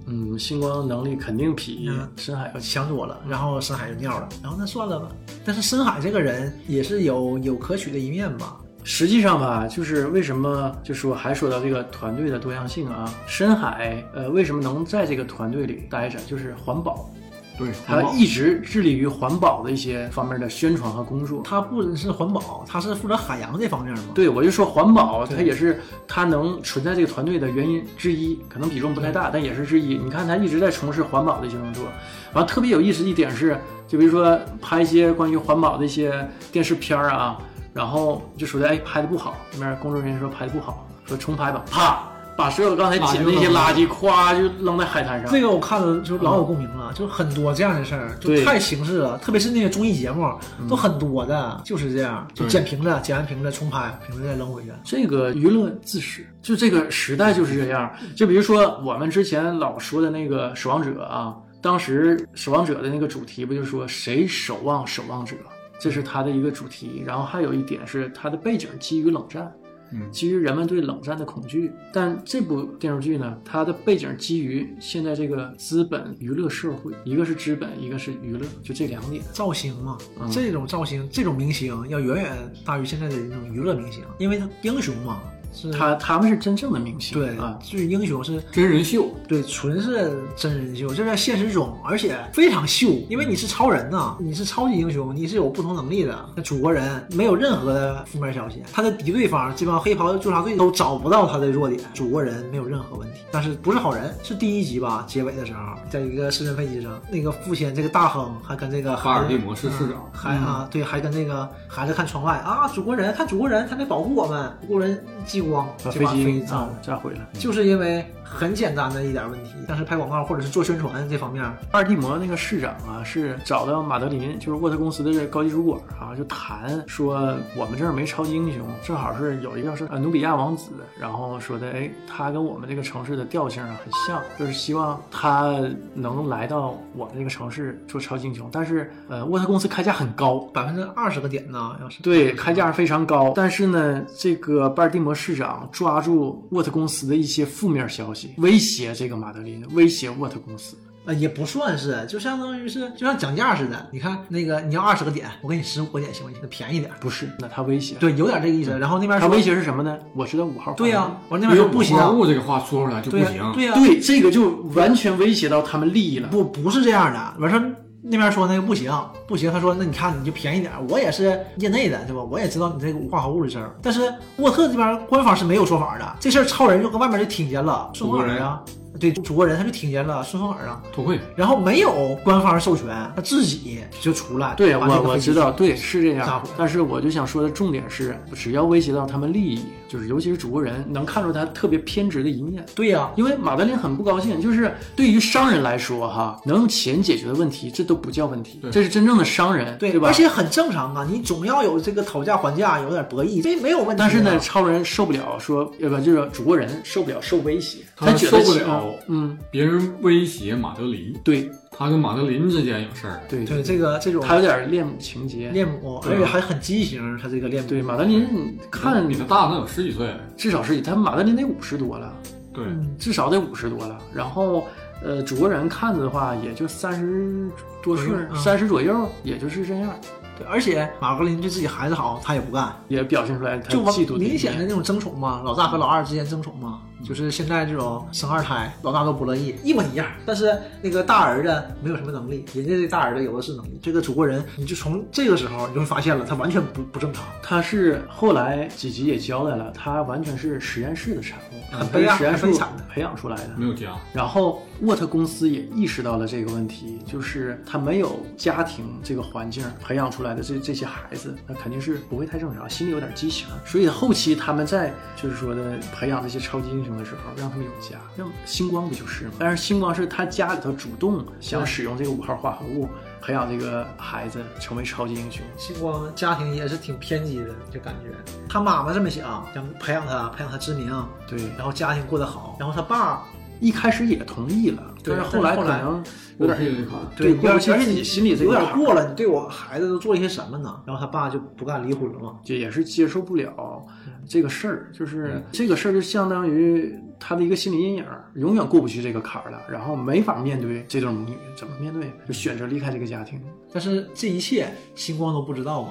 嗯，星光能力肯定比嗯深海要强。强多了。然后深海就尿了，然后那算了吧。但是深海这个人也是有有可取的一面吧？实际上吧，就是为什么就说还说到这个团队的多样性啊，深海呃为什么能在这个团队里待着，就是环保，对，他一直致力于环保的一些方面的宣传和工作。他不只是环保，他是负责海洋这方面嘛。对，我就说环保，对它也是他能存在这个团队的原因之一，可能比重不太大，但也是之一。你看他一直在从事环保的一些工作，完了特别有意思一点是，就比如说拍一些关于环保的一些电视片儿啊，然后就说的哎拍的不好，那边工作人员说拍的不好，说重拍吧，啪把所有刚才捡的那些垃圾，咵就扔在海滩上。这个我看了就老有共鸣了，就很多这样的事儿，就对太形式了。特别是那些综艺节目都很多的，就是这样，就捡瓶子，捡完瓶子重拍，瓶子再扔回去。这个娱乐自始，就这个时代就是这样。就比如说我们之前老说的那个《守望者》啊，当时《守望者》的那个主题不就说谁守望守望者，这是他的一个主题。然后还有一点是它的背景基于冷战，嗯基于人们对冷战的恐惧。但这部电视剧呢，它的背景基于现在这个资本娱乐社会，一个是资本，一个是娱乐，就这两点。造型嘛，嗯这种造型，这种明星要远远大于现在的这种娱乐明星，因为他英雄嘛，是他他们是真正的明星，对啊，就是英雄是真人秀，对，纯是真人秀，这在现实中，而且非常秀，因为你是超人呐、你是超级英雄，你是有不同能力的。那祖国人没有任何的负面消息，他的敌对方这帮黑袍纠察队都找不到他的弱点，祖国人没有任何问题。但是不是好人？是第一集吧？结尾的时候，在一个私人飞机上，那个父亲这个大亨还跟这个哈尔的孩子摩市市长，还啊，对，还跟那个孩子看窗外啊，祖国人看祖国人，他在保护我们，祖国人激光把飞机炸了啊。炸毁了。就是因为很简单的一点问题，但是拍广告或者是做宣传这方面，巴尔的摩那个市长啊，是找到马德林，就是沃特公司的高级主管啊，就谈说我们这儿没超级英雄，正好是有一个是呃努比亚王子，然后说的，哎，他跟我们这个城市的调性啊很像，就是希望他能来到我们这个城市做超级英雄。但是呃，沃特公司开价很高，百分之二十个点呢，要是对，开价非常高，但是呢，这个巴尔的摩市长抓住沃特公司的一些负面消息，威胁这个马德林，威胁沃特公司。呃也不算是，就相当于是就像讲价似的。你看那个你要二十个点，我给你十五个点行不行？便宜点。不是，那他威胁。对，有点这个意思。然后那边说他威胁是什么呢？我知道五号。对呀、我那边说不行，这个话说出来就不对呀、行，对呀、对，这个就完全威胁到他们利益了。不不是这样的。完事儿那边说那个不行不行，他说那你看你就便宜点，我也是业内的对吧？我也知道你这个无化合物的事儿，但是沃特这边官方是没有说法的。这事儿超人就跟外面就听见了，顺风耳啊，对，祖国人他就听见了顺风耳啊，脱会。然后没有官方授权，他自己就出来，对我我知道，对是这样。但是我就想说的重点是，只要威胁到他们利益，就是尤其是主国人，能看出他特别偏执的一面。对呀、因为马德琳很不高兴，就是对于商人来说，哈，能用钱解决的问题，这都不叫问题，对这是真正的商人，对，对吧而？且很正常啊，你总要有这个讨价还价，有点博弈，这没有问题。但是呢，，超人受不了说，呃不就是主国人受不了受威胁，他觉得受不了嗯，别人威胁马德琳，对。他跟马德琳之间有事儿，对对这个这种他有点恋母情节。恋母，而且还很畸形，他这个恋母。对马德琳看比他大能有十几岁，至少十几他马德琳得五十多了，对，嗯，至少得五十多了。然后呃，主国人看的话也就三十多岁三十左右，也就是这样，对，而且马格林对自己孩子好，他也不干，也表现出来他就嫉妒明显的那种争宠嘛，老大和老二之间争宠嘛，就是现在这种生二胎，老大都不乐意，一模一样。但是那个大儿子没有什么能力，人家这大儿子有的是能力。这个祖国人，你就从这个时候你就会发现了，他完全不不正常。他是后来几集也交代了，他完全是实验室的产物，他很悲哀实验室很悲惨的培养出来的。没有家，然后沃特公司也意识到了这个问题，就是他没有家庭这个环境培养出来的这这些孩子，那肯定是不会太正常，心里有点畸形。所以后期他们在就是说的培养这些超级英雄的时候，让他们有家，让星光不就是吗？但是星光是他家里头主动想使用这个五号化合物，培养这个孩子成为超级英雄。星光家庭也是挺偏激的，就感觉他妈妈这么想，想培养他，培养他知名，对，然后家庭过得好，然后他爸一开始也同意了，但是后来可能有点配这款，对有点过不去而且你心里这有点过了，你对我孩子都做了些什么呢？然后他爸就不干离婚了嘛。这也是接受不了这个事儿，就是这个事儿就相当于他的一个心理阴影，永远过不去这个坎儿了，然后没法面对这对母女，怎么面对？就选择离开这个家庭。但是这一切星光都不知道嘛。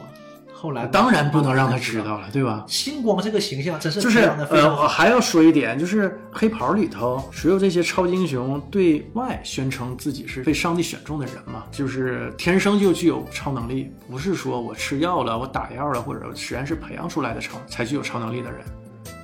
后来当然不能让他知道了，对吧？星光这个形象真是就是呃，我还要说一点，就是黑袍里头所有这些超级英雄对外宣称自己是被上帝选中的人嘛，就是天生就具有超能力，不是说我吃药了、我打药了或者实验室培养出来的超才具有超能力的人。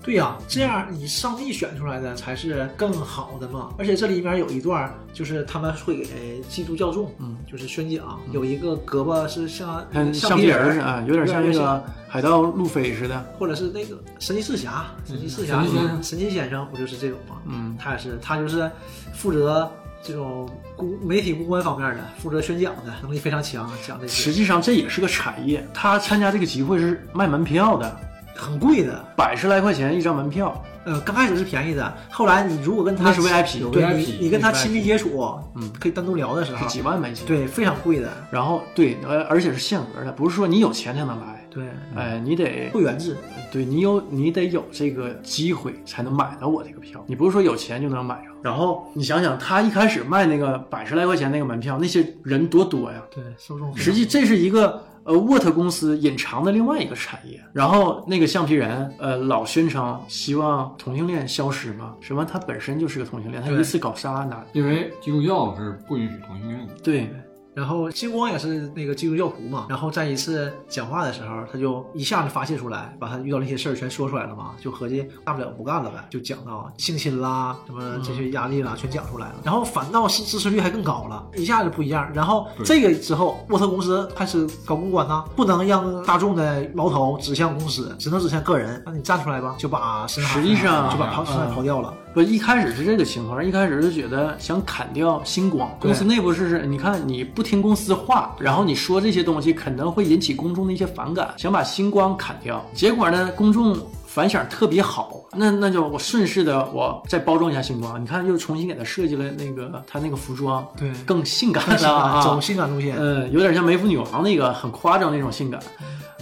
对呀、这样你上帝选出来的才是更好的嘛。而且这里面有一段，就是他们会给基督教众，嗯，就是宣讲，有一个胳膊是像跟橡橡皮人似的啊，有点像那个海盗路飞似的。或者是那个神奇四侠，神奇四侠，神奇先生神奇先生不就是这种吗？嗯，他也是，他就是负责这种公媒体公关方面的，负责宣讲的能力非常强，讲这些实际上这也是个产业。他参加这个集会是卖门票的，很贵的。百十来块钱一张门票。呃，刚开始是便宜的，后来你如果跟他那是 VIP 有对 VIP 你你跟他亲密接触，嗯，可以单独聊的时候，几万美金。，对，非常贵的，然后对，而，而且是限额的，不是说你有钱才能来，对，哎，你得会员制，对你有你得有这个机会才能买到我这个票，你不是说有钱就能买上。然后你想想，他一开始卖那个百十来块钱那个门票，那些人多多呀！对，受众实际这是一个呃沃特公司隐藏的另外一个产业。然后那个橡皮人呃老宣称希望同性恋消失嘛，什么他本身就是个同性恋，他对一次搞仨男，因为基督教是不允许同性恋的。对，然后星光也是那个基督教徒嘛，然后在一次讲话的时候，他就一下子发泄出来，把他遇到那些事儿全说出来了嘛，就合计大不了不干了呗，就讲到性侵啦，什么这些压力啦，全讲出来了。然后反倒是支持率还更高了，一下子不一样。然后这个之后，沃特公司开始搞公关呐，不能让大众的矛头指向公司，只能指向个人。那你站出来吧，就把实际上就把跑深海嗯跑掉了。不，一开始是这个情况，一开始就觉得想砍掉星光，公司内部是是，你看你不听公司话，然后你说这些东西可能会引起公众的一些反感，想把星光砍掉，结果呢，公众反响特别好，那那就我顺势的我再包装一下星光，你看又重新给他设计了那个他那个服装，对更性感了走性感路线。嗯，有点像梅芙女王那个很夸张那种性感。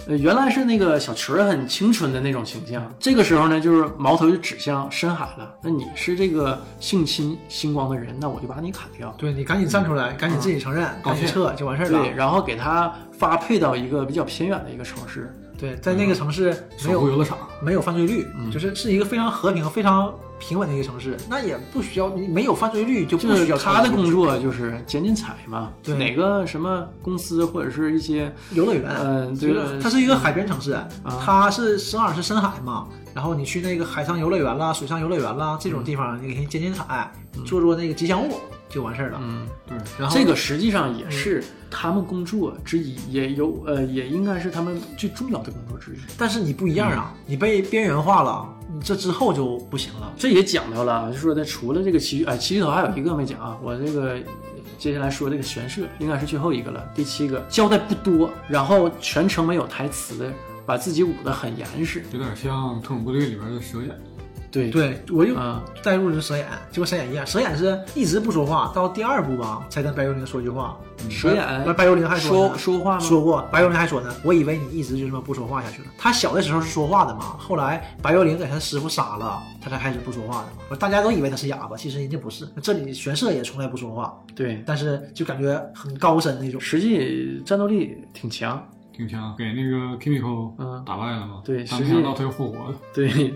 呃，原来是那个小曲儿很清纯的那种形象，这个时候呢，就是矛头就指向深海了。那你是这个性侵星光的人，那我就把你砍掉。对你赶紧站出来，赶紧自己承认，赶紧撤就完事儿了对，。然后给他发配到一个比较偏远的一个城市。对，在那个城市没有游乐场，没有犯罪率，嗯就是是一个非常和平、非常平稳的一个城市，那也不需要你没有犯罪率就不就是需要他的工作作就是捡捡彩嘛，对。哪个什么公司或者是一些游乐园，嗯对就是它是一个海边城市，它是正好是深海嘛，然后你去那个海上游乐园啦、水上游乐园啦这种地方，你给人捡捡彩，做做那个吉祥物就完事儿了。嗯。对，然后这个实际上也是他们工作之一，也有呃，也应该是他们最重要的工作之一。但是你不一样啊，你被边缘化了，你这之后就不行了。这也讲到了，就说的除了这个奇遇，哎，奇遇头还有一个没讲啊，我这个接下来说这个玄社应该是最后一个了，第七个交代不多，然后全程没有台词，把自己捂得很严实。有点像《特种部队》里边的蛇眼。对，对，我就啊、带入的是蛇眼，就跟蛇眼一样，蛇眼是一直不说话，到第二部吧才跟白幽灵说句话。蛇眼那白幽灵还说呢说话吗？说过，白幽灵还说呢，我以为你一直就这么不说话下去了。他小的时候是说话的嘛，后来白幽灵给他师傅杀了，他才开始不说话的嘛。大家都以为他是哑巴，其实人家不是。这里玄社也从来不说话，对，但是就感觉很高深那种。实际战斗力挺强。挺强，给那个 Kimiko 嗯打败了嘛？对没想到他又复活了。对，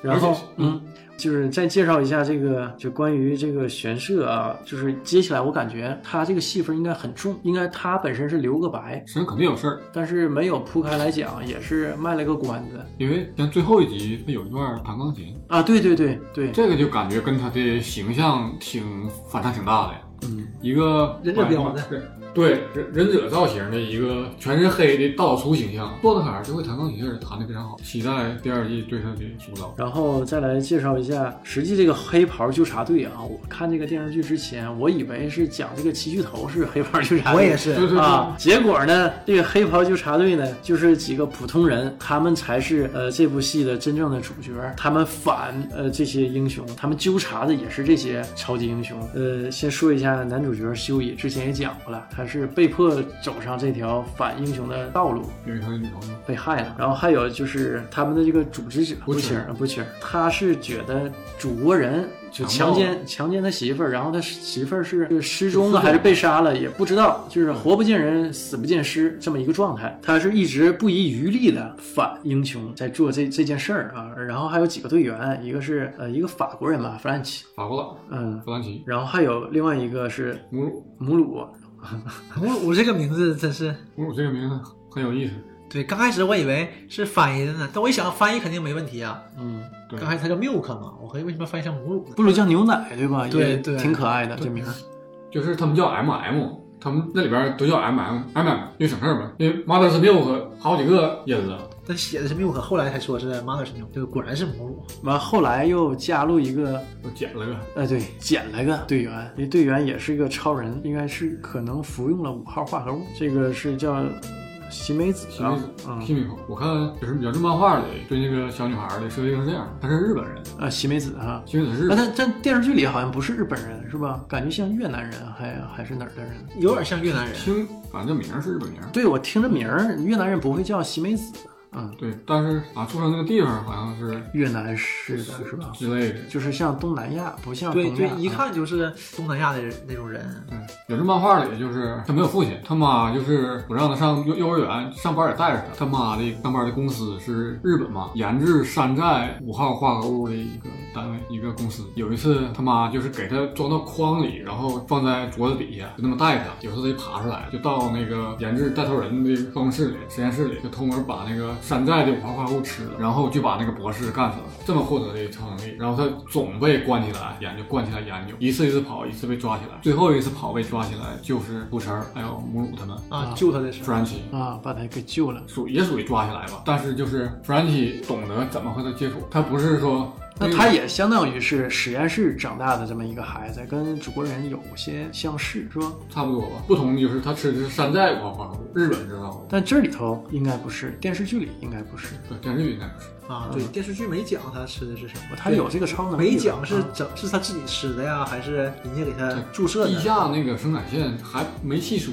然后嗯，就是再介绍一下这个，就关于这个玄社啊，就是接下来我感觉他这个戏份应该很重，应该他本身是留个白，身上肯定有事儿，但是没有铺开来讲，也是卖了个关子因为像最后一集他有一段弹钢琴，啊。对对对对，这个就感觉跟他的形象挺反差挺大的呀。嗯，一个忍者标的对对忍忍者造型的一个全是黑的道粗形象，洛特凯尔就会弹钢琴，弹得非常好，期待第二季对他的塑造。然后再来介绍一下，实际这个黑袍纠察队啊，我看这个电视剧之前，我以为是讲这个七巨头是黑袍纠察队，我也是对对对，啊，结果呢，这个黑袍纠察队呢，就是几个普通人，他们才是呃这部戏的真正的主角，他们反呃这些英雄，他们纠察的也是这些超级英雄。呃，先说一下男主角修野，之前也讲过了，他是被迫走上这条反英雄的道路，因为他的女朋友被害了。然后还有就是他们的这个组织者不清不清，他是觉得主国人就强奸强奸他媳妇儿，然后他媳妇儿是是失踪了还是被杀了也不知道，就是活不见人死不见尸这么一个状态。他是一直不遗余力的反英雄，在做这这件事儿啊。然后还有几个队员，一个是呃一个法国人吧，弗兰奇，法国佬嗯，弗兰奇然后还有另外一个是母乳，母乳，母乳这个名字真是母乳这个名字很有意思。对，刚开始我以为是翻译的呢，但我一想翻译肯定没问题啊。嗯，对刚开始它叫 milk 嘛，我合计为什么翻译成母乳呢？不如叫牛奶对吧？也对对挺可爱的对这名儿。就是他们叫 M M，他们那里边都叫 M M M M，因为省事儿嘛，因为 Mother's Milk 好几个音了。但写的是 milk，后来才说是 mother's milk，这个果然是母乳。完后来又加入一个，我捡了个，呃，对，捡了个队员，这队员也是一个超人，应该是可能服用了五号化合物，这个是叫西梅子啊西梅子，嗯，西米口。我看就是原著漫画里对那个小女孩的设定是这样，她是日本人，啊，西梅子哈。西梅子是日那本。他在电视剧里好像不是日本人是吧？感觉像越南人还还是哪儿的人？有点像越南人，听，反正这名儿是日本名儿。对我听着名儿，越南人不会叫西梅子，嗯，对，但是啊，出生那个地方好像是越南式的是吧？之类的。就是像东南亚，不像对对，，一看就是东南亚的人那种人。对，有这漫画里就是他没有父亲，他妈就是不让他上幼幼儿园，上班也带着他。他妈的上班的公司是日本嘛，研制山寨五号化合物的一个单位，一个公司。有一次他妈就是给他装到筐里，然后放在桌子底下，就那么带他。有时候他就爬出来，就到那个研制带头人的办公室里、实验室里，就偷摸把那个山寨的五号化物吃了，然后就把那个博士干死了。这么获得的超能力，然后他总被关起来研究，关起来研究，一次一次跑，一次被抓起来，最后一次跑被抓起来就是土城还有母乳他们。啊，救他的时候，弗兰奇啊，把他给救了。属也属于抓起来吧，但是就是弗兰奇懂得怎么和他接触，他不是说那他也相当于是实验室长大的这么一个孩子，跟祖国人有些相似，是吧？差不多吧，不同的就是他吃的是山寨五号化合物，日本知道的，但这里头应该不是，电视剧里应该不是，对电视剧应该不是。啊，对，电视剧没讲他吃的是什么，他有这个超能力。没讲是啊整是他自己吃的呀，还是人家给他注射的地？下那个生产线还没细说，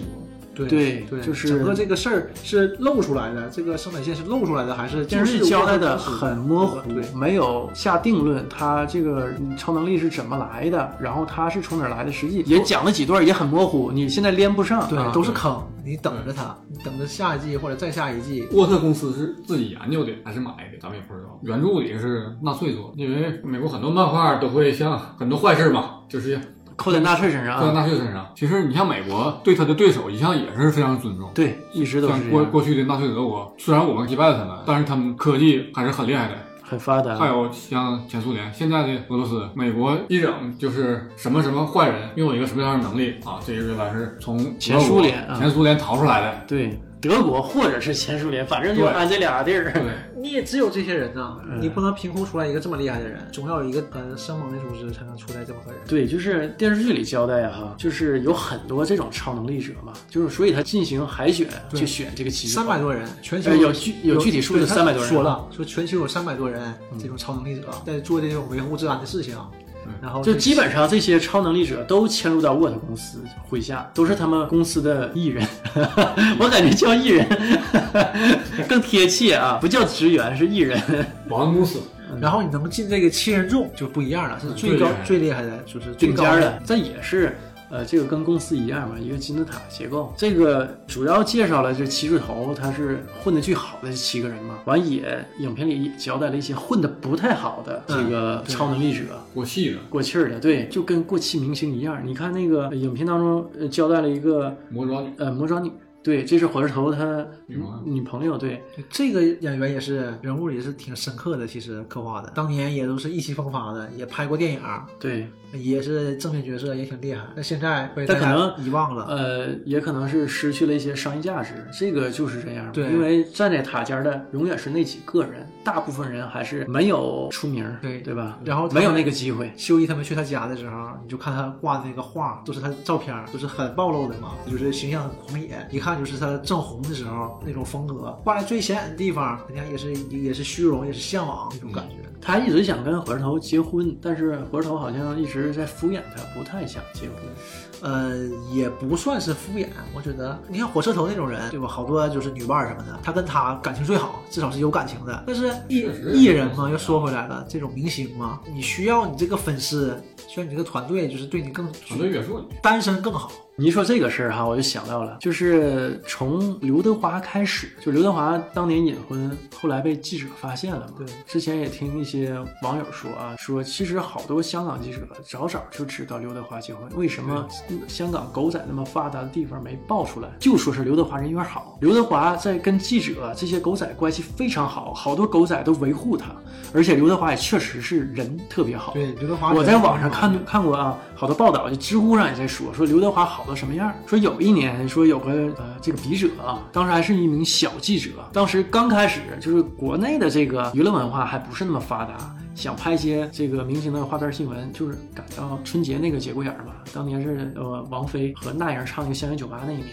对对对，就是整个这个事儿是露出来的，这个生产线是露出来的，还是电视剧交代的很模糊对，没有下定论，他这个超能力是怎么来的，然后他是从哪儿来的，实际也讲了几段，也很模糊，你现在连不上。对啊，都是坑，你等着他，你等着下一季或者再下一季。沃特公司是自己研究的还是买的，咱们也不知道。原著里是纳粹做的，因为美国很多漫画都会像很多坏事嘛，就是扣在纳粹身上扣在啊。纳粹身上。其实你像美国对他的对手一向也是非常尊重。对，一直都是像过，过去的纳粹德国，虽然我们击败了他们，但是他们科技还是很厉害的。很发达。还有像前苏联，现在的俄罗斯，美国一整就是什么什么坏人拥有一个什么样的能力啊？这个原来是从前苏联啊前苏联逃出来的。对，德国或者是前苏联，反正就对安这俩地儿。对，你也只有这些人呐，嗯你不能凭空出来一个这么厉害的人，总要有一个呃生猛的组织才能出来这么个人。对，就是电视剧里交代哈，就是有很多这种超能力者嘛，就是所以他进行海选，去选这个七三百多人，全球呃有具有具体数字对他300多人说了，说全球有三百多人这种超能力者在做这种维护治安的事情，然后就基本上这些超能力者都迁入到沃特公司麾下，都是他们公司的艺人。我感觉叫艺人更贴切啊，不叫职员，是艺人。保安公司，然后你能进这个七人众就不一样了，是最高最厉害的，就是最高顶尖儿的，这也是。呃，这个跟公司一样嘛，一个金字塔结构。这个主要介绍了这七巨头，他是混的最好的这七个人嘛。完也影片里也交代了一些混的不太好的这个超能力者，过气的过气儿的，对，就跟过气明星一样。你看那个呃影片当中，呃，交代了一个魔爪女，呃魔爪女，对，这是火车头他女朋友女朋友，对，这个演员也是人物也是挺深刻的，其实刻画的，当年也都是意气风发的，也拍过电影，对，也是正面角色，也挺厉害。那现在他可能遗忘了。呃，也可能是失去了一些商业价值，这个就是这样。对因为站在塔尖的永远是那几个人，大部分人还是没有出名，对对吧？然后没有那个机会。修一他们去他家的时候，你就看他挂的那个画，都是他的照片，都是很暴露的嘛，就是形象很狂野，一看就是他正红的时候那种风格。挂在最显眼的地方，人家也是也是虚荣，也是向往那种感觉。他一直想跟火车头结婚，但是火车头好像一直在敷衍他，不太想结婚。呃，也不算是敷衍，我觉得，你看火车头那种人，对吧？好多就是女伴儿什么的，他跟他感情最好，至少是有感情的。但是艺艺人嘛，又说回来了，这种明星嘛，你需要你这个粉丝，需要你这个团队，就是对你更团队约束你。单身更好，你一说这个事儿哈，我就想到了，就是从刘德华开始，就刘德华当年隐婚，后来被记者发现了嘛。对，之前也听一些网友说啊，说其实好多香港记者早早就知道刘德华结婚，为什么香港狗仔那么发达的地方没爆出来？就说是刘德华人缘好，刘德华在跟记者这些狗仔关系非常好，好多狗仔都维护他，而且刘德华也确实是人特别好。对，刘德华，我在网上看看过啊，好多报道，就知乎上也在说，说刘德华好搞到什么样？说有一年，说有个呃这个笔者啊，当时还是一名小记者，当时刚开始就是国内的这个娱乐文化还不是那么发达，想拍一些这个明星的花边新闻，就是赶到春节那个节骨眼儿嘛，当年是呃王菲和那英唱那个《相约酒吧》那一年。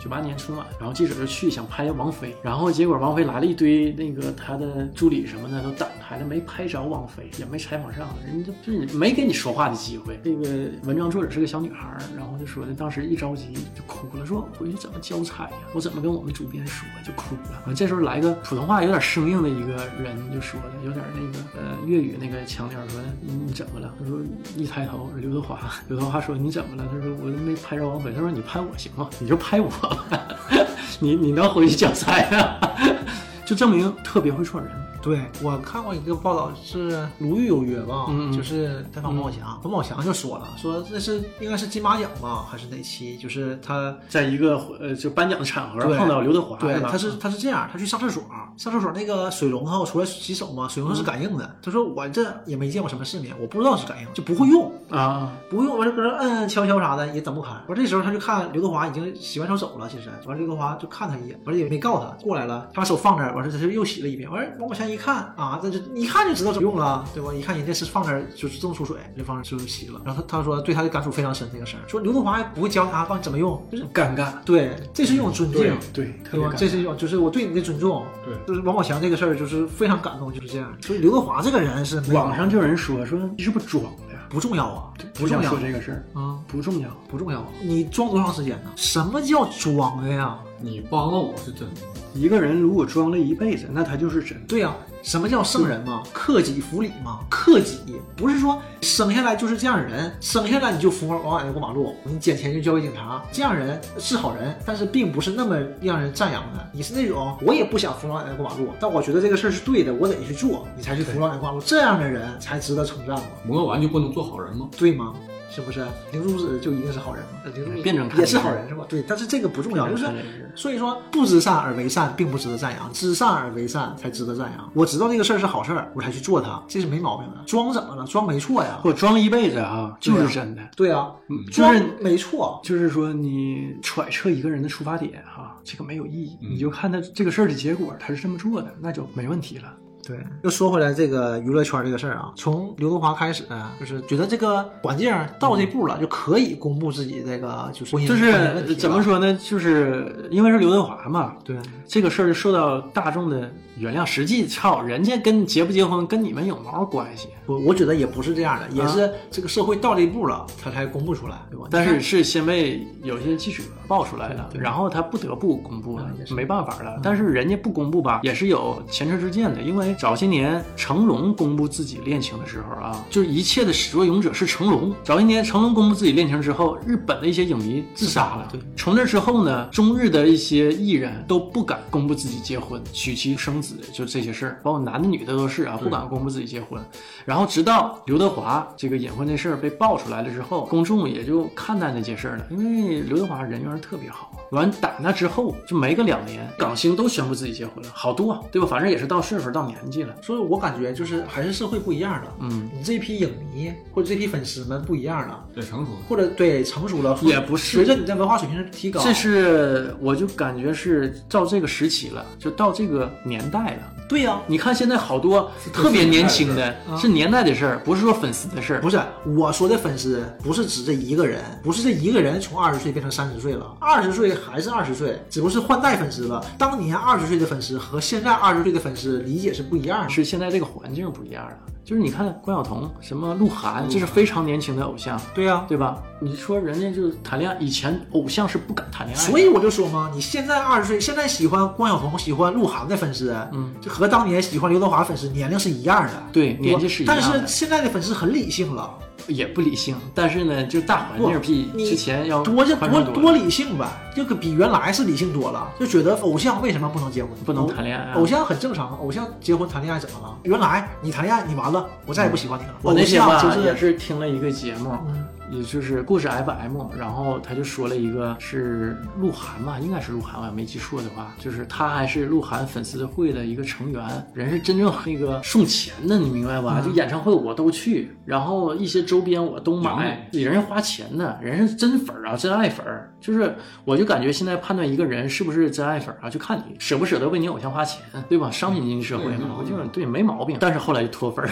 九八年春晚，然后记者就去想拍王菲，然后结果王菲来了一堆那个她的助理什么的都挡台了，没拍着王菲，也没采访上，人家就是没给你说话的机会。这个文章作者是个小女孩，然后就说的当时一着急就哭了，说回去怎么交差呀？我怎么跟我们主编说？就哭了。完这时候来个普通话有点生硬的一个人就说的，有点那个呃粤语那个腔调，说你你怎么了？他说一抬头刘德华，刘德华说你怎么了？他说我都没拍着王菲。他说你拍我行吗？你就拍我。你你能回去讲菜啊？就证明特别会串人。对我看过一个报道，是《鲁豫有约》吧，嗯嗯就是采访王宝强，王宝强就说了，说这是应该是金马奖吧，还是哪期？就是他在一个呃就颁奖的场合碰到刘德华，对，他是他是这样，他去上厕所，上厕所那个水龙头出来洗手嘛，水龙头是感应的。他说我这也没见过什么世面，我不知道是感应，就不会用，啊，不用，我就搁那摁摁敲敲啥的也整不开。完这时候他就看刘德华已经洗完手走了，其实完刘德华就看他一眼，完了也没告他，过来了，他把手放这儿，完事他就又洗了一遍。完王宝强一看啊，这就一看就知道怎么用了，对吧？一看人家是放那儿就是自动出水，就放那儿就洗了。然后他他说对他的感触非常深这个事儿，说刘德华还不会教他告诉你怎么用，就是尴尬，对，这是一种尊敬。对，对吧？这是一种，就是我对你的尊重。对就是王宝强这个事儿，就是非常感动，就是这样。所以刘德华这个人是网上就有人说说你是不是装的呀？不重要啊，不重要这个事儿，啊，不重要。不重要。你装多长时间呢？什么叫装的呀？你帮了我是真的，一个人如果装了一辈子，那他就是真。对呀、什么叫圣人嘛？克己复礼嘛？克己不是说生下来就是这样人，生下来你就扶往奶奶过马路，你捡钱就交给警察，这样人是好人，但是并不是那么让人赞扬的。你是那种我也不想扶老奶奶过马路，但我觉得这个事儿是对的，我得去做，你才去扶老奶奶过马路，这样的人才值得称赞嘛，磨完就不能做好人吗？对吗？是不是？灵珠子就一定是好人吗？灵珠子辩证看也是好人是吧？对，但是这个不重要，就是所以说，不知善而为善，并不值得赞扬；知善而为善，才值得赞扬。我知道这个事儿是好事儿，我才去做它，这是没毛病的。装怎么了？装没错呀。我装一辈子啊，就是真的。对啊，装就是没错。就是说，你揣测一个人的出发点哈、这个没有意义，你就看他这个事儿的结果，他是这么做的，那就没问题了。对，又说回来这个娱乐圈这个事儿啊，从刘德华开始，就是觉得这个环境到这步了，就可以公布自己这个就是就是怎么说呢？就是因为是刘德华嘛，对，这个事儿受到大众的原谅。实际操，人家跟结不结婚跟你们有毛关系？我我觉得也不是这样的，也是这个社会到这一步了，他才公布出来，对吧？但是是先被有些记者爆出来了，然后他不得不公布了没办法了。但是人家不公布吧，也是有前车之鉴的，因为早些年成龙公布自己恋情的时候啊，就是一切的始作俑者是成龙。早些年成龙公布自己恋情之后，日本的一些影迷自杀了。对，从那之后呢，中日的一些艺人都不敢公布自己结婚、娶妻生子，就这些事儿，包括男的女的都是啊，不敢公布自己结婚。然后直到刘德华这个隐婚这事儿被爆出来了之后，公众也就看淡那件事儿了，因为刘德华人缘特别好。完打那之后，就没个两年，港星都宣布自己结婚了，好多啊对吧？反正也是到岁数到年纪了。所以我感觉就是还是社会不一样了。嗯，你这批影迷或者这批粉丝们不一样了，对成熟。或者对成熟了，也不是随着你的文化水平的提高，这是我就感觉是到这个时期了，就到这个年代了。对呀、你看现在好多特别年轻的，是年代的事儿，不是说粉丝的事儿。不是我说的粉丝，不是指这一个人，不是这一个人从二十岁变成三十岁了，二十岁还是二十岁，只不过是换代粉丝了。当年二十岁的粉丝和现在二十岁的粉丝理解是不一样的。是现在这个环境不一样了。就是你看关晓彤、什么鹿晗，这是非常年轻的偶像，对呀、对吧？你说人家就谈恋爱，以前偶像是不敢谈恋爱，所以我就说嘛，你现在二十岁，现在喜欢关晓彤、喜欢鹿晗的粉丝，嗯，就和当年喜欢刘德华粉丝年龄是一样的，对年纪是一样的但是现在的粉丝很理性了，也不理性，但是呢，就大环境比之前要多就多多理性吧，这个比原来是理性多了，就觉得偶像为什么不能结婚？不能谈恋爱啊偶像很正常，偶像结婚谈恋爱怎么了？原来你谈恋爱你完了，我再也不喜欢你了。我那天吧偶像就也是听了一个节目，嗯也就是故事 FM，然后他就说了一个是鹿晗吧，应该是鹿晗，我要没记错的话，就是他还是鹿晗粉丝会的一个成员，人是真正那个送钱的，你明白吧？就演唱会我都去，然后一些周边我都买，人家花钱的，人是真粉儿啊，真爱粉儿。就是我就感觉现在判断一个人是不是真爱粉儿啊，就看你舍不舍得为你偶像花钱，对吧？商品经济社会嘛，我就对没毛病。但是后来就脱粉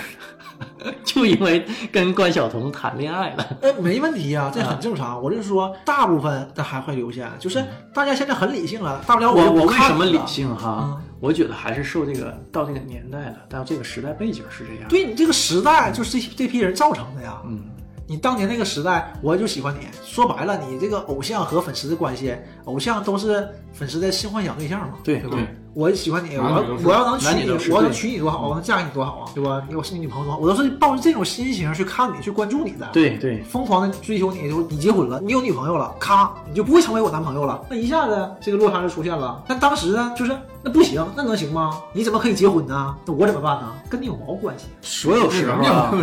就因为跟关晓彤谈恋爱了。哎，没问题呀、这很正常。我就说，大部分他还会留下，就是大家现在很理性了，大不了我不我为什么理？性哈？嗯我觉得还是受这个到这个年代了，到这个时代背景是这样。，对你这个时代就是这这批人造成的呀。嗯，你当年那个时代，我就喜欢你。说白了，你这个偶像和粉丝的关系，偶像都是粉丝的性幻想对象嘛，对？对对我喜欢你，我要我要能娶你我要能娶你多好，我能嫁给你多好啊，对吧？我是你女朋友多好，我都是抱着这种心情去看你，去关注你的。对对，疯狂的追求你，就你结婚了，你有女朋友了，咔，你就不会成为我男朋友了。那一下子这个落差就出现了。但当时呢，就是那不行，那能行吗？你怎么可以结婚呢？那我怎么办呢？跟你有毛关系？所有时候啊，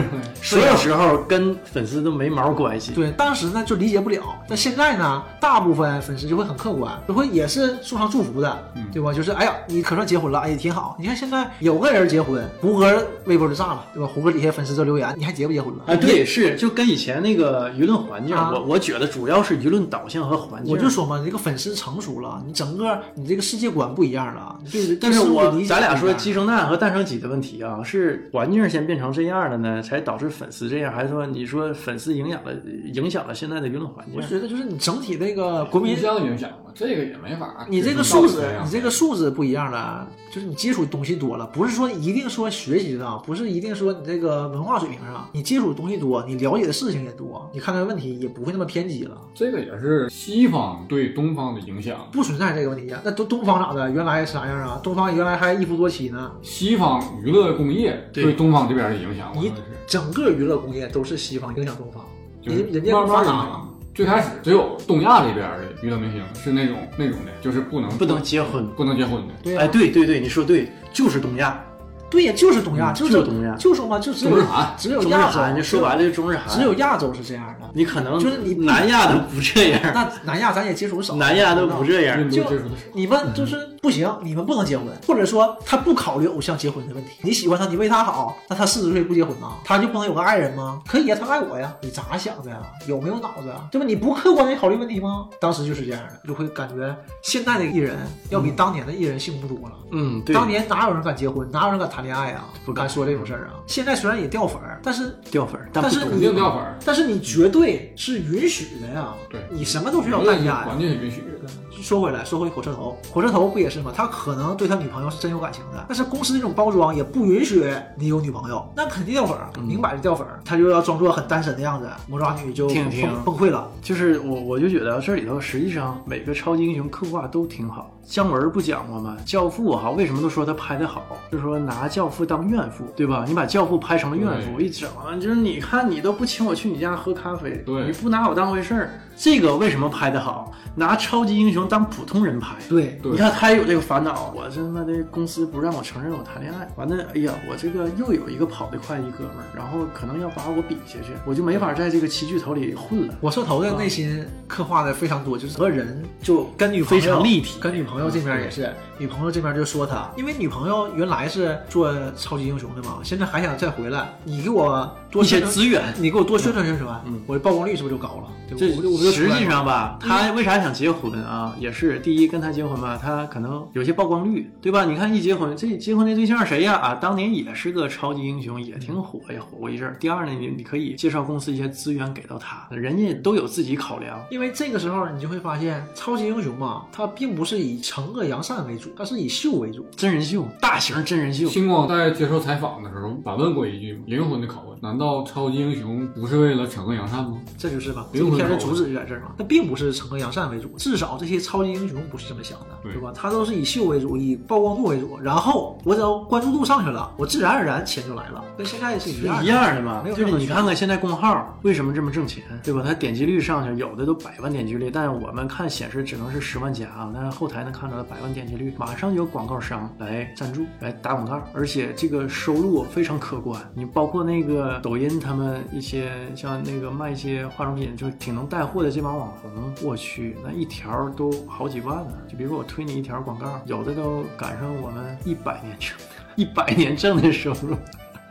所有时候跟粉丝都没毛关系。对，当时呢就理解不了，但现在呢，大部分粉丝就会很客观，就会也是送上祝福的，对吧？就是哎呀，你可算结婚了，哎，挺好。你看现在有个人结婚，胡歌微博就炸了，对吧？胡歌底下粉丝就留言，你还结不结婚了？啊，对，是就跟以前那个舆论环境，啊我我觉得主要是舆论导向和环境。我就说嘛，你这个粉丝成熟了，你整个你这个世界观不一样了，你对但是我咱俩说鸡生蛋和蛋生鸡的问题啊，是环境先变成这样了呢，才导致粉丝这样，还是说你说粉丝影响了影响了现在的舆论环境我？觉得就是你整体那个国民影响嘛，这个也没法。你这个素质你这个素质不一样了，就是你接触的东西多了，不是说一定说学习上，不是一定说你这个文化水平上，你接触的东西多，你了解的事情也多，你看待问题也不会那么偏激了，这个也是西方对东方的影响。不存在这个问题啊。那东东方咋的？原来啥样啊？东方原来还一夫多妻呢。西方娱乐工业对对东方这边的影响，我你整个娱乐工业都是西方影响东方，就是人人家慢更发达了慢影响。。最开始只有东亚这边的娱乐明星是那种那种的，就是不能不能结婚。不能结婚的。哎，对对对，你说对，就是东亚，对呀，就是东亚，嗯就就是东亚就说嘛，就只有中日韩只有亚洲，韩，就说白了就中日韩，只有亚洲是这样的。你可能就是你南亚都不这样，那南亚咱也接触少，南亚都不这样就接触的少。你问就是不行，你们不能结婚，或者说他不考虑偶像结婚的问题。你喜欢他，你为他好，那他四十岁不结婚呢？他就不能有个爱人吗？可以啊，他爱我呀。你咋想的呀？有没有脑子啊？对吧？你不客观的考虑问题吗？当时就是这样的，就会感觉现在的艺人要比当年的艺人幸福多了。嗯，对，当年哪有人敢结婚，哪有人敢谈恋爱啊？不敢敢说这种事儿啊。现在虽然也掉粉儿，但是掉粉儿，但是肯定掉粉儿。但是你绝对是允许的呀。对你什么都是要代价呀。环境是允许的。说回来，说回火车头，火车头不也是吗？他可能对他女朋友是真有感情的，但是公司那种包装也不允许你有女朋友，那肯定掉粉儿，明摆着掉粉儿。他就要装作很单身的样子，魔爪女就听听崩崩溃了。就是我我就觉得这里头实际上每个超级英雄刻画都挺好。姜文不讲过吗？教父哈，为什么都说他拍的好？就是说拿教父当怨妇，对吧？你把教父拍成了怨妇，对一整就是你看你都不请我去你家喝咖啡，对你不拿我当回事儿，这个为什么拍的好？拿超级英雄当普通人拍，对，对。你看他也有这个烦恼，我这他妈的公司不让我承认我谈恋爱，完了，哎呀，我这个又有一个跑得快一哥们儿，然后可能要把我比下去，我就没法在这个七巨头里混了。我说头的内心刻画的非常多，就是和人就跟女朋友非常立体。跟女朋友这边也是，女朋友这边就说他，因为女朋友原来是做超级英雄的嘛，现在还想再回来，你给我多一些资源你给我多宣传宣传，嗯我的曝光率是不是就高了？对这实际上吧，他为啥想结婚啊？也是第一跟他结婚吧，他可能有些曝光率，对吧？你看一结婚，这结婚的对象谁呀？啊，当年也是个超级英雄，也挺火，也火过一阵儿。第二呢，你你可以介绍公司一些资源给到他，人家都有自己考量。因为这个时候你就会发现，超级英雄嘛，他并不是以惩恶扬善为主主，它是以秀为主。真人秀，大型真人秀。星光在接受采访的时候反问过一句灵魂的拷问：难道超级英雄不是为了惩恶扬善吗？这就是吧，这灵魂拷问个片的主旨就在这儿嘛。它并不是惩恶扬善为主，至少这些超级英雄不是这么想的，对对吧？他都是以秀为主，以曝光度为主。然后我只要关注度上去了，我自然而然钱就来了，跟现在是一样的。一样的嘛没，有就是你看看现在公号为什么这么挣钱，对吧？它点击率上去，有的都百万点击率，但是我们看显示只能是十万加啊，但是后台能看出来百万点击率，马上就有广告商来赞助，来打广告，而且这个收入非常可观。你包括那个抖音，他们一些像那个卖一些化妆品就挺能带货的这帮网红，我去，那一条都好几万呢。就比如说我推你一条广告，有的都赶上我们一百年挣，一百年挣的收入。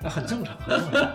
那 很正常。很正常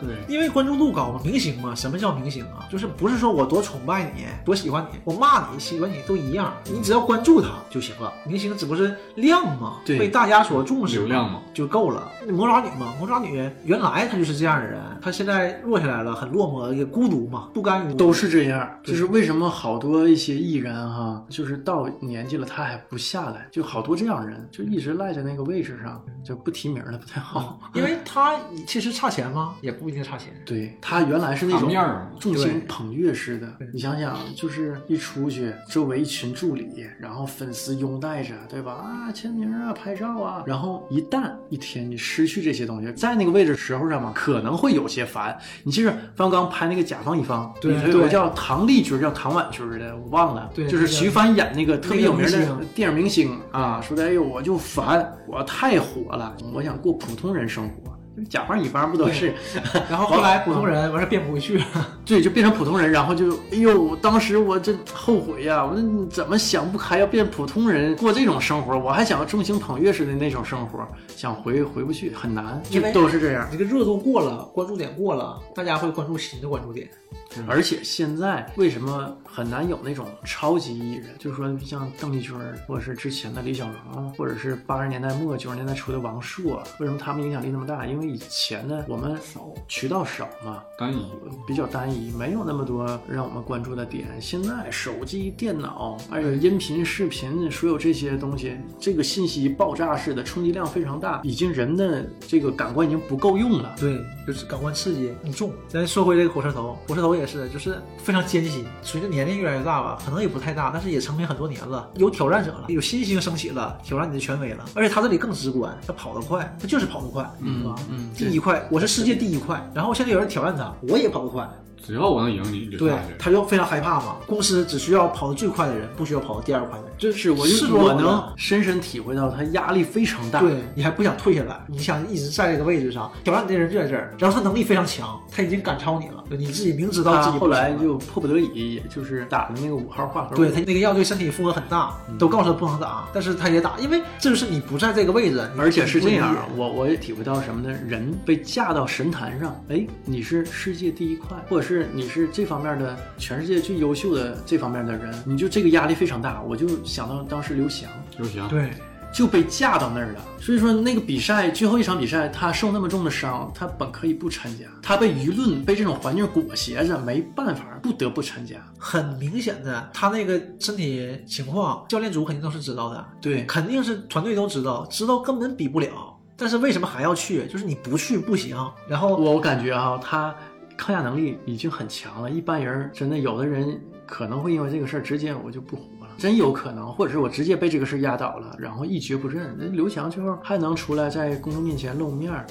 对，因为关注度高嘛，明星嘛，什么叫明星啊？就是不是说我多崇拜你，多喜欢你，我骂你、喜欢你都一样，你只要关注他就行了。明星只不过是量嘛，对被大家所重视，流量嘛就够了。魔爪女嘛，魔爪女原来她就是这样的人，她现在落下来了，很落寞，也孤独嘛，不甘于都是这样，就是为什么好多一些艺人哈，就是到年纪了他还不下来，就好多这样人，就一直赖在那个位置上，就不提名了，不太好。因为他其实差钱吗？也不一定差钱。对他原来是那种众星捧月似的，你想想，就是一出去，周围一群助理，然后粉丝拥戴着，对吧？啊，签名啊，拍照啊，然后一旦一天你失去这些东西，在那个位置时候上嘛，可能会有些烦。你记着，方刚拍那个《甲方乙方》，对里头有个叫唐丽君儿，叫唐婉君儿的，我忘了，对就是徐帆演那个特别有名的电影明星啊，说的哎呦，我就烦，我太火了，我想过普通人生活。甲方乙方不都是？然后 后来普通人完事变不回去了。对，就变成普通人，然后就，哎呦，当时我真后悔呀、我说怎么想不开要变普通人过这种生活？我还想要众星捧月似的那种生活，想回回不去，很难，就都是这样。这个热度过了，关注点过了，大家会关注新的关注点。而且现在为什么很难有那种超级艺人？就是说像邓丽君儿，或者是之前的李小龙，或者是八十年代末九十年代初的王朔，为什么他们影响力那么大？因为以前呢，我们少渠道少嘛，单一。比较单一，没有那么多让我们关注的点。现在手机、电脑，还有音频、视频，所有这些东西，这个信息爆炸式的冲击量非常大，已经人的这个感官已经不够用了。对，就是感官刺激很重。咱说回这个火车头，火车头也是，就是非常艰辛。随着年龄越来越大吧，可能也不太大，但是也成名很多年了，有挑战者了，有新星升起了，挑战你的权威了。而且他这里更直观，他跑得快，他就是跑得快，嗯对吧？嗯第一快，我是世界第一快。然后现在有人挑战他，我也跑得快，只要我能赢你，你就对下去，。他就非常害怕嘛。公司只需要跑得最快的人，不需要跑得第二快的人。就是我是我能深深体会到他压力非常大。对你还不想退下来，你想一直在这个位置上，挑战你的人就在这儿，然后他能力非常强，他已经赶超你了，你自己明知道自己后己不行了来就迫不得已，也就是打的那个五号化合物。对他那个药对身体负荷很大，都告诉他不能打，但是他也打，因为这就是你不在这个位置，你而且是这样我我也体会到什么呢？人被架到神坛上，哎，你是世界第一快，或者是你是这方面的全世界最优秀的这方面的人，你就这个压力非常大。我就想到当时刘翔刘翔，对，就被架到那儿了，所以说那个比赛最后一场比赛，他受那么重的伤，他本可以不参加，他被舆论被这种环境裹挟着，没办法，不得不参加。很明显的，他那个身体情况，教练组肯定都是知道的，对，肯定是团队都知道，知道根本比不了，但是为什么还要去？就是你不去不行，然后我感觉啊，他抗压能力已经很强了。一般人真的有的人可能会因为这个事儿直接我就不活了，真有可能，或者是我直接被这个事儿压倒了，然后一蹶不振。那刘翔最后还能出来在公众面前露面儿。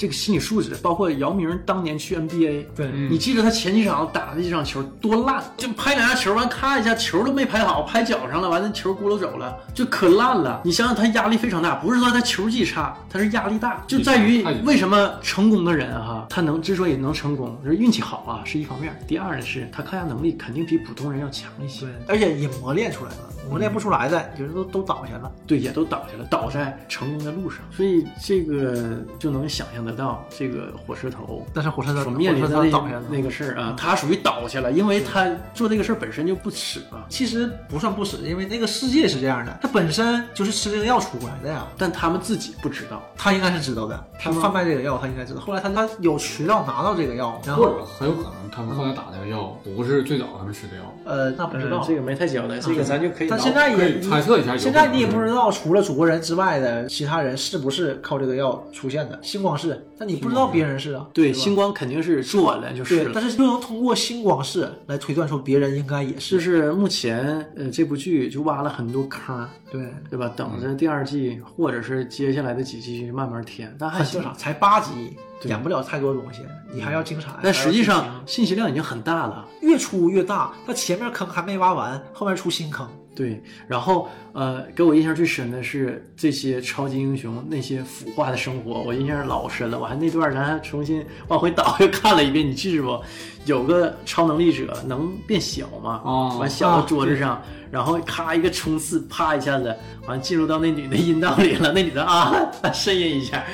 这个心理素质，包括姚明当年去 NBA，对。你记得他前几场打的这场球多烂，就拍两下球完咔一下球都没拍好，拍脚上了，完了球轱辘走了，就可烂了。你想想他压力非常大，不是说他球技差，他是压力大，就在于为什么成功的人哈、他能之所以能成功，就是运气好啊是一方面，第二呢是他抗压能力肯定比普通人要强一些。对，，而且也磨练出来了，磨练不出来的，有人都都倒下了。对，也都倒下了，倒在成功的路上，所以这个就能想象得到这个火车头但是火车头所面临火的那车头倒下了。那个事儿啊，他属于倒下了，因为他做这个事儿本身就不耻啊，其实不算不耻，因为那个世界是这样的，他本身就是吃这个药出来的呀，但他们自己不知道。他应该是知道的，他贩卖这个药，他应该知道。后来他他有渠道拿到这个药，然后或者很有可能他们后来打那个药不是最早他们吃的药，呃，那不知道，这个没太交代，这个咱就可以但现在可也以猜测一下。现在你也不知道，除了主国人之外的其他人是不是靠这个药出现的。星光是，但你不知道别人是啊。对，星光肯定是做完了就是对，了。但是又能通过星光是来推断出别人应该也。就是是目前呃这部剧就挖了很多坑，对，对吧？等着第二季或者是接下来的几季慢慢填，但还正。常，才八集，演不了太多东西，你还要精彩。但实际上信息量已经很大了。越出越大，它前面坑还没挖完，后面出新坑。对，然后呃，给我印象最深的是这些超级英雄那些腐化的生活，我印象老深了。我还那段咱还重新往回倒又看了一遍，你记着不？有个超能力者能变小嘛？哦完小到桌子上，然后咔一个冲刺，啪一下子，完进入到那女的阴道里了。那女的啊，呻吟一下。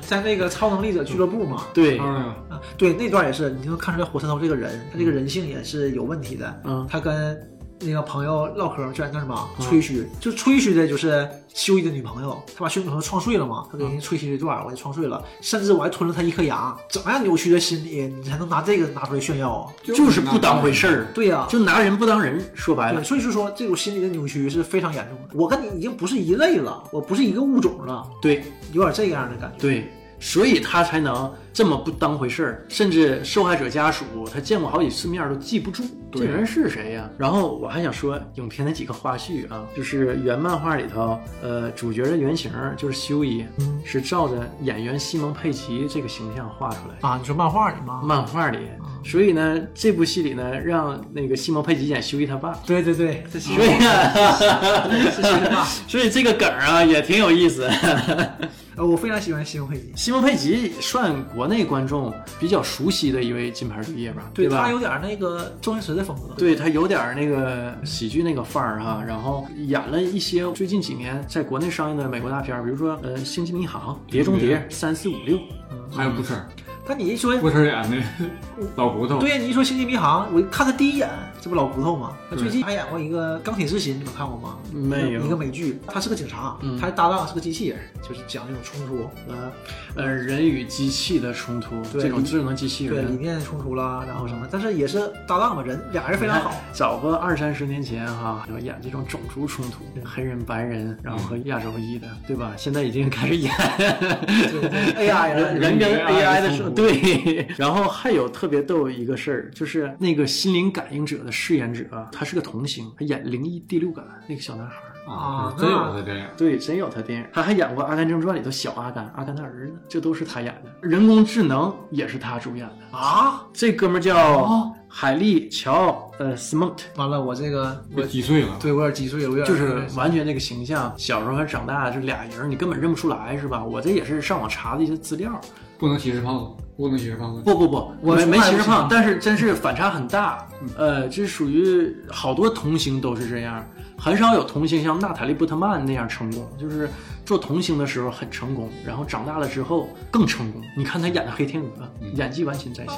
在那个超能力者俱乐部嘛，对，对，那段也是，你能看出来火车头这个人，他这个人性也是有问题的。嗯他跟那个朋友唠嗑，就在那儿嘛，吹嘘，就吹嘘的就是修一的女朋友，他把修女朋友撞碎了嘛，他给人吹嘘这段，我就撞碎了，甚至我还吞了他一颗牙，怎么样扭曲的心理，你才能拿这个拿出来炫耀啊？就是不当回事儿，对呀、就拿人不当人。说白了。对，，所以就说这种心理的扭曲是非常严重的。我跟你已经不是一类了，我不是一个物种了，对。有点这样的感觉。对，所以他才能这么不当回事儿，甚至受害者家属他见过好几次面儿都记不住这人是谁呀。然后我还想说影片的几个花絮啊，就是原漫画里头，呃，主角的原型就是修一，嗯是照着演员西蒙佩奇这个形象画出来的。啊，你说漫画里吗？漫画里，所以呢，这部戏里呢，让那个西蒙佩吉演修一他爸，对对对，这是所以啊，是是吧？所以这个梗儿啊也挺有意思。呃，我非常喜欢西蒙佩吉，西蒙佩吉算国内观众比较熟悉的一位金牌绿叶吧，对吧他？有点那个周星驰的风格。对他有点那个喜剧那个范儿哈，然后演了一些最近几年在国内上映的美国大片，比如说呃《星际迷航》《碟中谍》三四五六，还有不吃但你一说，不吃演的 老骨头，对呀，你一说《星际迷航》，我看他第一眼，这不老骨头吗？他最近还演过一个《钢铁之心》，你们看过吗？没有一个美剧，他是个警察，嗯他搭档是个机器人，就是讲那种冲突，呃，呃人与机器的冲突，对这种智能机器人对理人。念冲突啦，然后什么，但是也是搭档嘛，人俩人非常好。找个二三十年前哈，要演这种种族冲突，黑人、白人，然后和亚洲裔的，对吧？现在已经开始演 AI 了，人跟 AI 的时候，冲突对。然后还有特别逗一个事儿，就是那个心灵感应者的饰演者，他是个童星，他演《灵异第六感》那个小男孩。啊真有他电影。对，真有他电影，他还演过《阿甘正传》里头小阿甘，阿甘他儿子，这都是他演的。人工智能也是他主演的。啊，这哥们儿叫海利乔呃斯蒙特，完了，我这个我被击碎了，对我有点击碎了，我有点就是完全那个形象，小时候和长大这俩人，你根本认不出来，是吧？我这也是上网查的一些资料。不能歧视胖子，不能歧视胖子。不不不，我没没歧视胖，但是真是反差很大。呃，这属于好多童星都是这样，很少有童星像娜塔莉波特曼那样成功，就是做童星的时候很成功，然后长大了之后更成功。你看他演的黑天鹅，演技完全在线。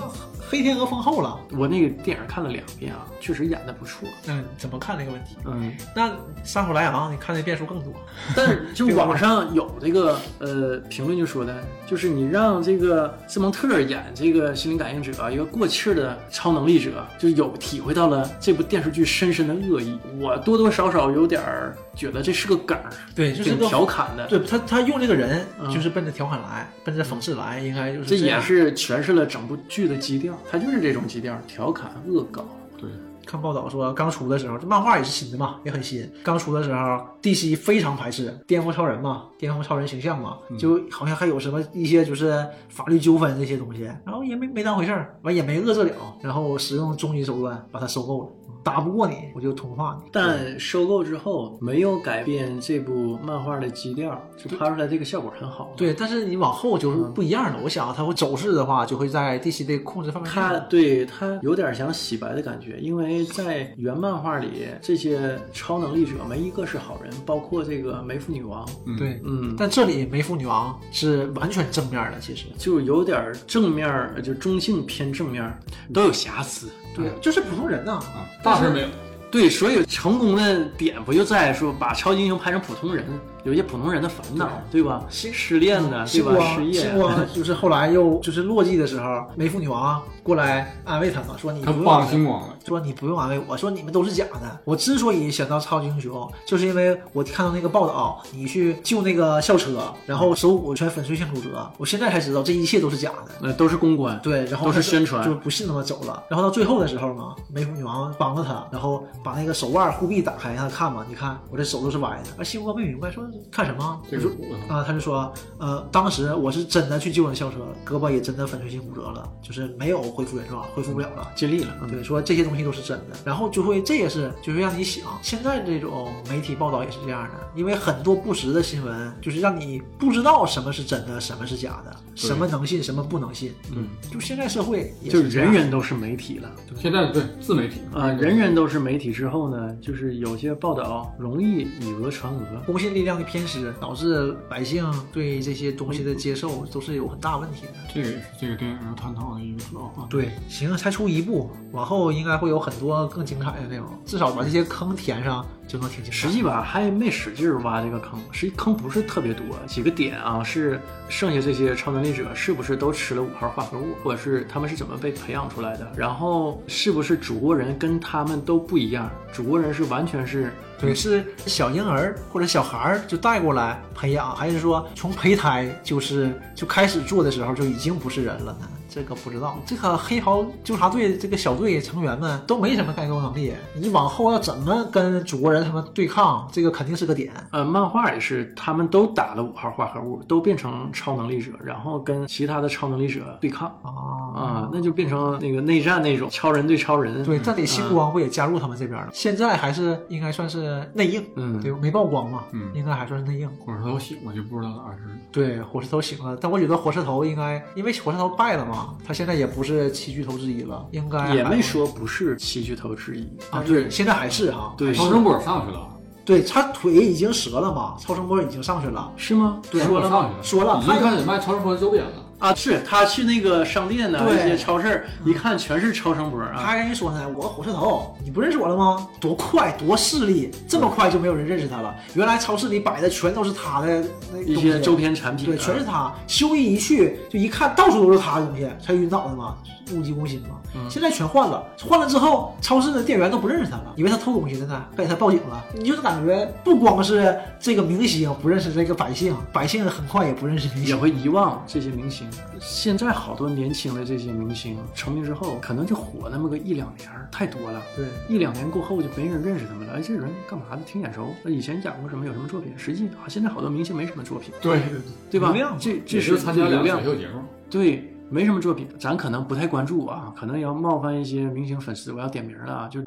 黑天鹅封后了。我那个电影看了两遍啊，确实演的不错。嗯，怎么看这个问题？嗯，那杀手莱昂，你看的变数更多。但是就 网上有这个呃评论就说的，就是你让这个斯蒙特演这个心灵感应者，一个过气儿的超能力者，就有体会到了这部电视剧深深的恶意。我多多少少有点儿觉得这是个梗儿，对，就是挺个调侃的。对他，他用这个人嗯就是奔着调侃来，奔着讽刺来，应该就是这也是诠释了整部剧的基调，他就是这种基调，调侃、恶搞。对，看报道说，刚出的时候，这漫画也是新的嘛，也很新。刚出的时候，DC 非常排斥颠覆超人嘛，颠覆超人形象嘛，就好像还有什么一些就是法律纠纷这些东西，然后也没没当回事儿，完也没遏制了，然后使用终极手段把它收购了。打不过你，我就同化你。但收购之后没有改变这部漫画的基调，就拍出来这个效果很好。对，但是你往后就是不一样了。我想它会走势的话，就会在 DC 的控制范围内。他对它有点想洗白的感觉，因为在原漫画里，这些超能力者没一个是好人，包括这个梅芙女王，嗯对，嗯，但这里梅芙女王是完全正面的，其实就有点正面儿，就中性偏正面儿，都有瑕疵。对，就是普通人呐、啊，大事没有。对，所以成功的点不就在说把超级英雄拍成普通人，有一些普通人的烦恼，对吧？失恋的，对吧？失业 就是后来又就是落寂的时候，没妇女王过来安慰他嘛，说你不用安慰星光，说你不用安慰我，说你们都是假的。我之所以想到超级英雄，就是因为我看到那个报道，你去救那个校车，然后手骨全粉碎性骨折，我现在才知道这一切都是假的。那都是公关，对，然后都是宣传就是不信他妈走了。然后到最后的时候嘛，梅芙女王帮了他，然后把那个手腕护臂打开，让他看嘛，你看我这手都是歪的。而星光没明白，说看什么？这我说个骨头啊，他就说，呃，当时我是真的去救了校车，胳膊也真的粉碎性骨折了，就是没有恢复原状，恢复不了了。尽力了。嗯对，说这些东西都是真的，然后就会，这也是就是让你想，现在这种媒体报道也是这样的，因为很多不实的新闻，就是让你不知道什么是真的，什么是假的，什么能信，什么不能信。嗯，就现在社会也就是人人都是媒体了。现在对自媒体啊，人人都是媒体之后呢，就是有些报道容易以讹传讹。公信力量的偏失，导致百姓对这些东西的接受都是有很大问题的。这个也是这个电影要探讨的一个主要话题。对，行，才出一部，往后应该会有很多更精彩的内容，至少把这些坑填上就能挺精彩。实际吧，还没使劲儿挖这个坑，实际坑不是特别多，几个点啊，是剩下这些超能力者是不是都吃了五号化合物，或者是他们是怎么被培养出来的？然后是不是主国人跟他们都不一样？主国人是完全是对，是小婴儿或者小孩儿就带过来培养，还是说从胚胎就是就开始做的时候就已经不是人了呢？这个不知道。这个黑袍纠察队这个小队成员们都没什么改构能力，你往后要怎么跟祖国人他们对抗，这个肯定是个点。呃，漫画也是，他们都打了五号化合物，都变成超能力者，然后跟其他的超能力者对抗啊啊，那就变成那个内战那种超人对超人。对，这里星光不也加入他们这边了？现在还是应该算是内应，嗯对，没曝光嘛，嗯应该还算是内应。火车头醒了就不知道咋回事。对，火车头醒了，但我觉得火车头应该，因为火车头败了嘛，他现在也不是七巨头之一了，应该也没说不是七巨头之一啊，对，现在还是哈，对超声波上去了，对他腿已经折了嘛，超声波已经上去了，是吗？对说了吗？上去了，说了已经开始卖超声波周边了。啊，是他去那个商店呢，对那些超市一看全是超声波他啊。还跟人说呢，我火车头，你不认识我了吗？多快，多势利，这么快就没有人认识他了。原来超市里摆的全都是他的那一些周边产品啊，对，全是他。修一一去，就一看到处都是他的东西，才晕倒的嘛，物极攻心嘛。嗯现在全换了，换了之后，超市的店员都不认识他了，以为他偷东西的呢，被他报警了。你就是感觉不光是这个明星不认识这个百姓，百姓很快也不认识明星。也会遗忘这些明星。现在好多年轻的这些明星成名之后，可能就火那么个一两年，太多了。对，一两年过后就没人认识他们了。哎，这人干嘛的？挺眼熟。那以前演过什么？有什么作品？实际啊，现在好多明星没什么作品，对，对吧流量？这这也是是参加两个流量选秀节目。对，没什么作品，咱可能不太关注啊，可能要冒犯一些明星粉丝，我要点名了啊，就。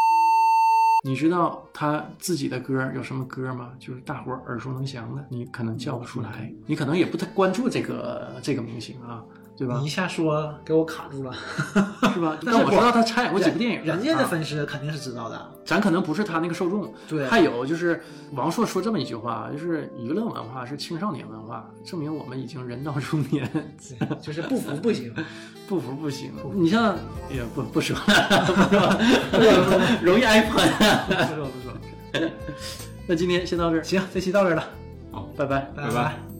你知道他自己的歌有什么歌吗？就是大伙耳熟能详的，你可能叫不出来，你可能也不太关注这个这个明星啊，对吧你一？下说给我卡住了。是吧？但是我知道他参演过几部电影，人家的啊粉丝肯定是知道的。咱可能不是他那个受众。对还有就是王朔说这么一句话，就是娱乐文化是青少年文化，证明我们已经人到中年，就是不服不行。不服不行。你像也不不说了，不说了，容易挨喷。不说不说。那今天先到这儿，行，这期到这儿了，拜拜。拜拜拜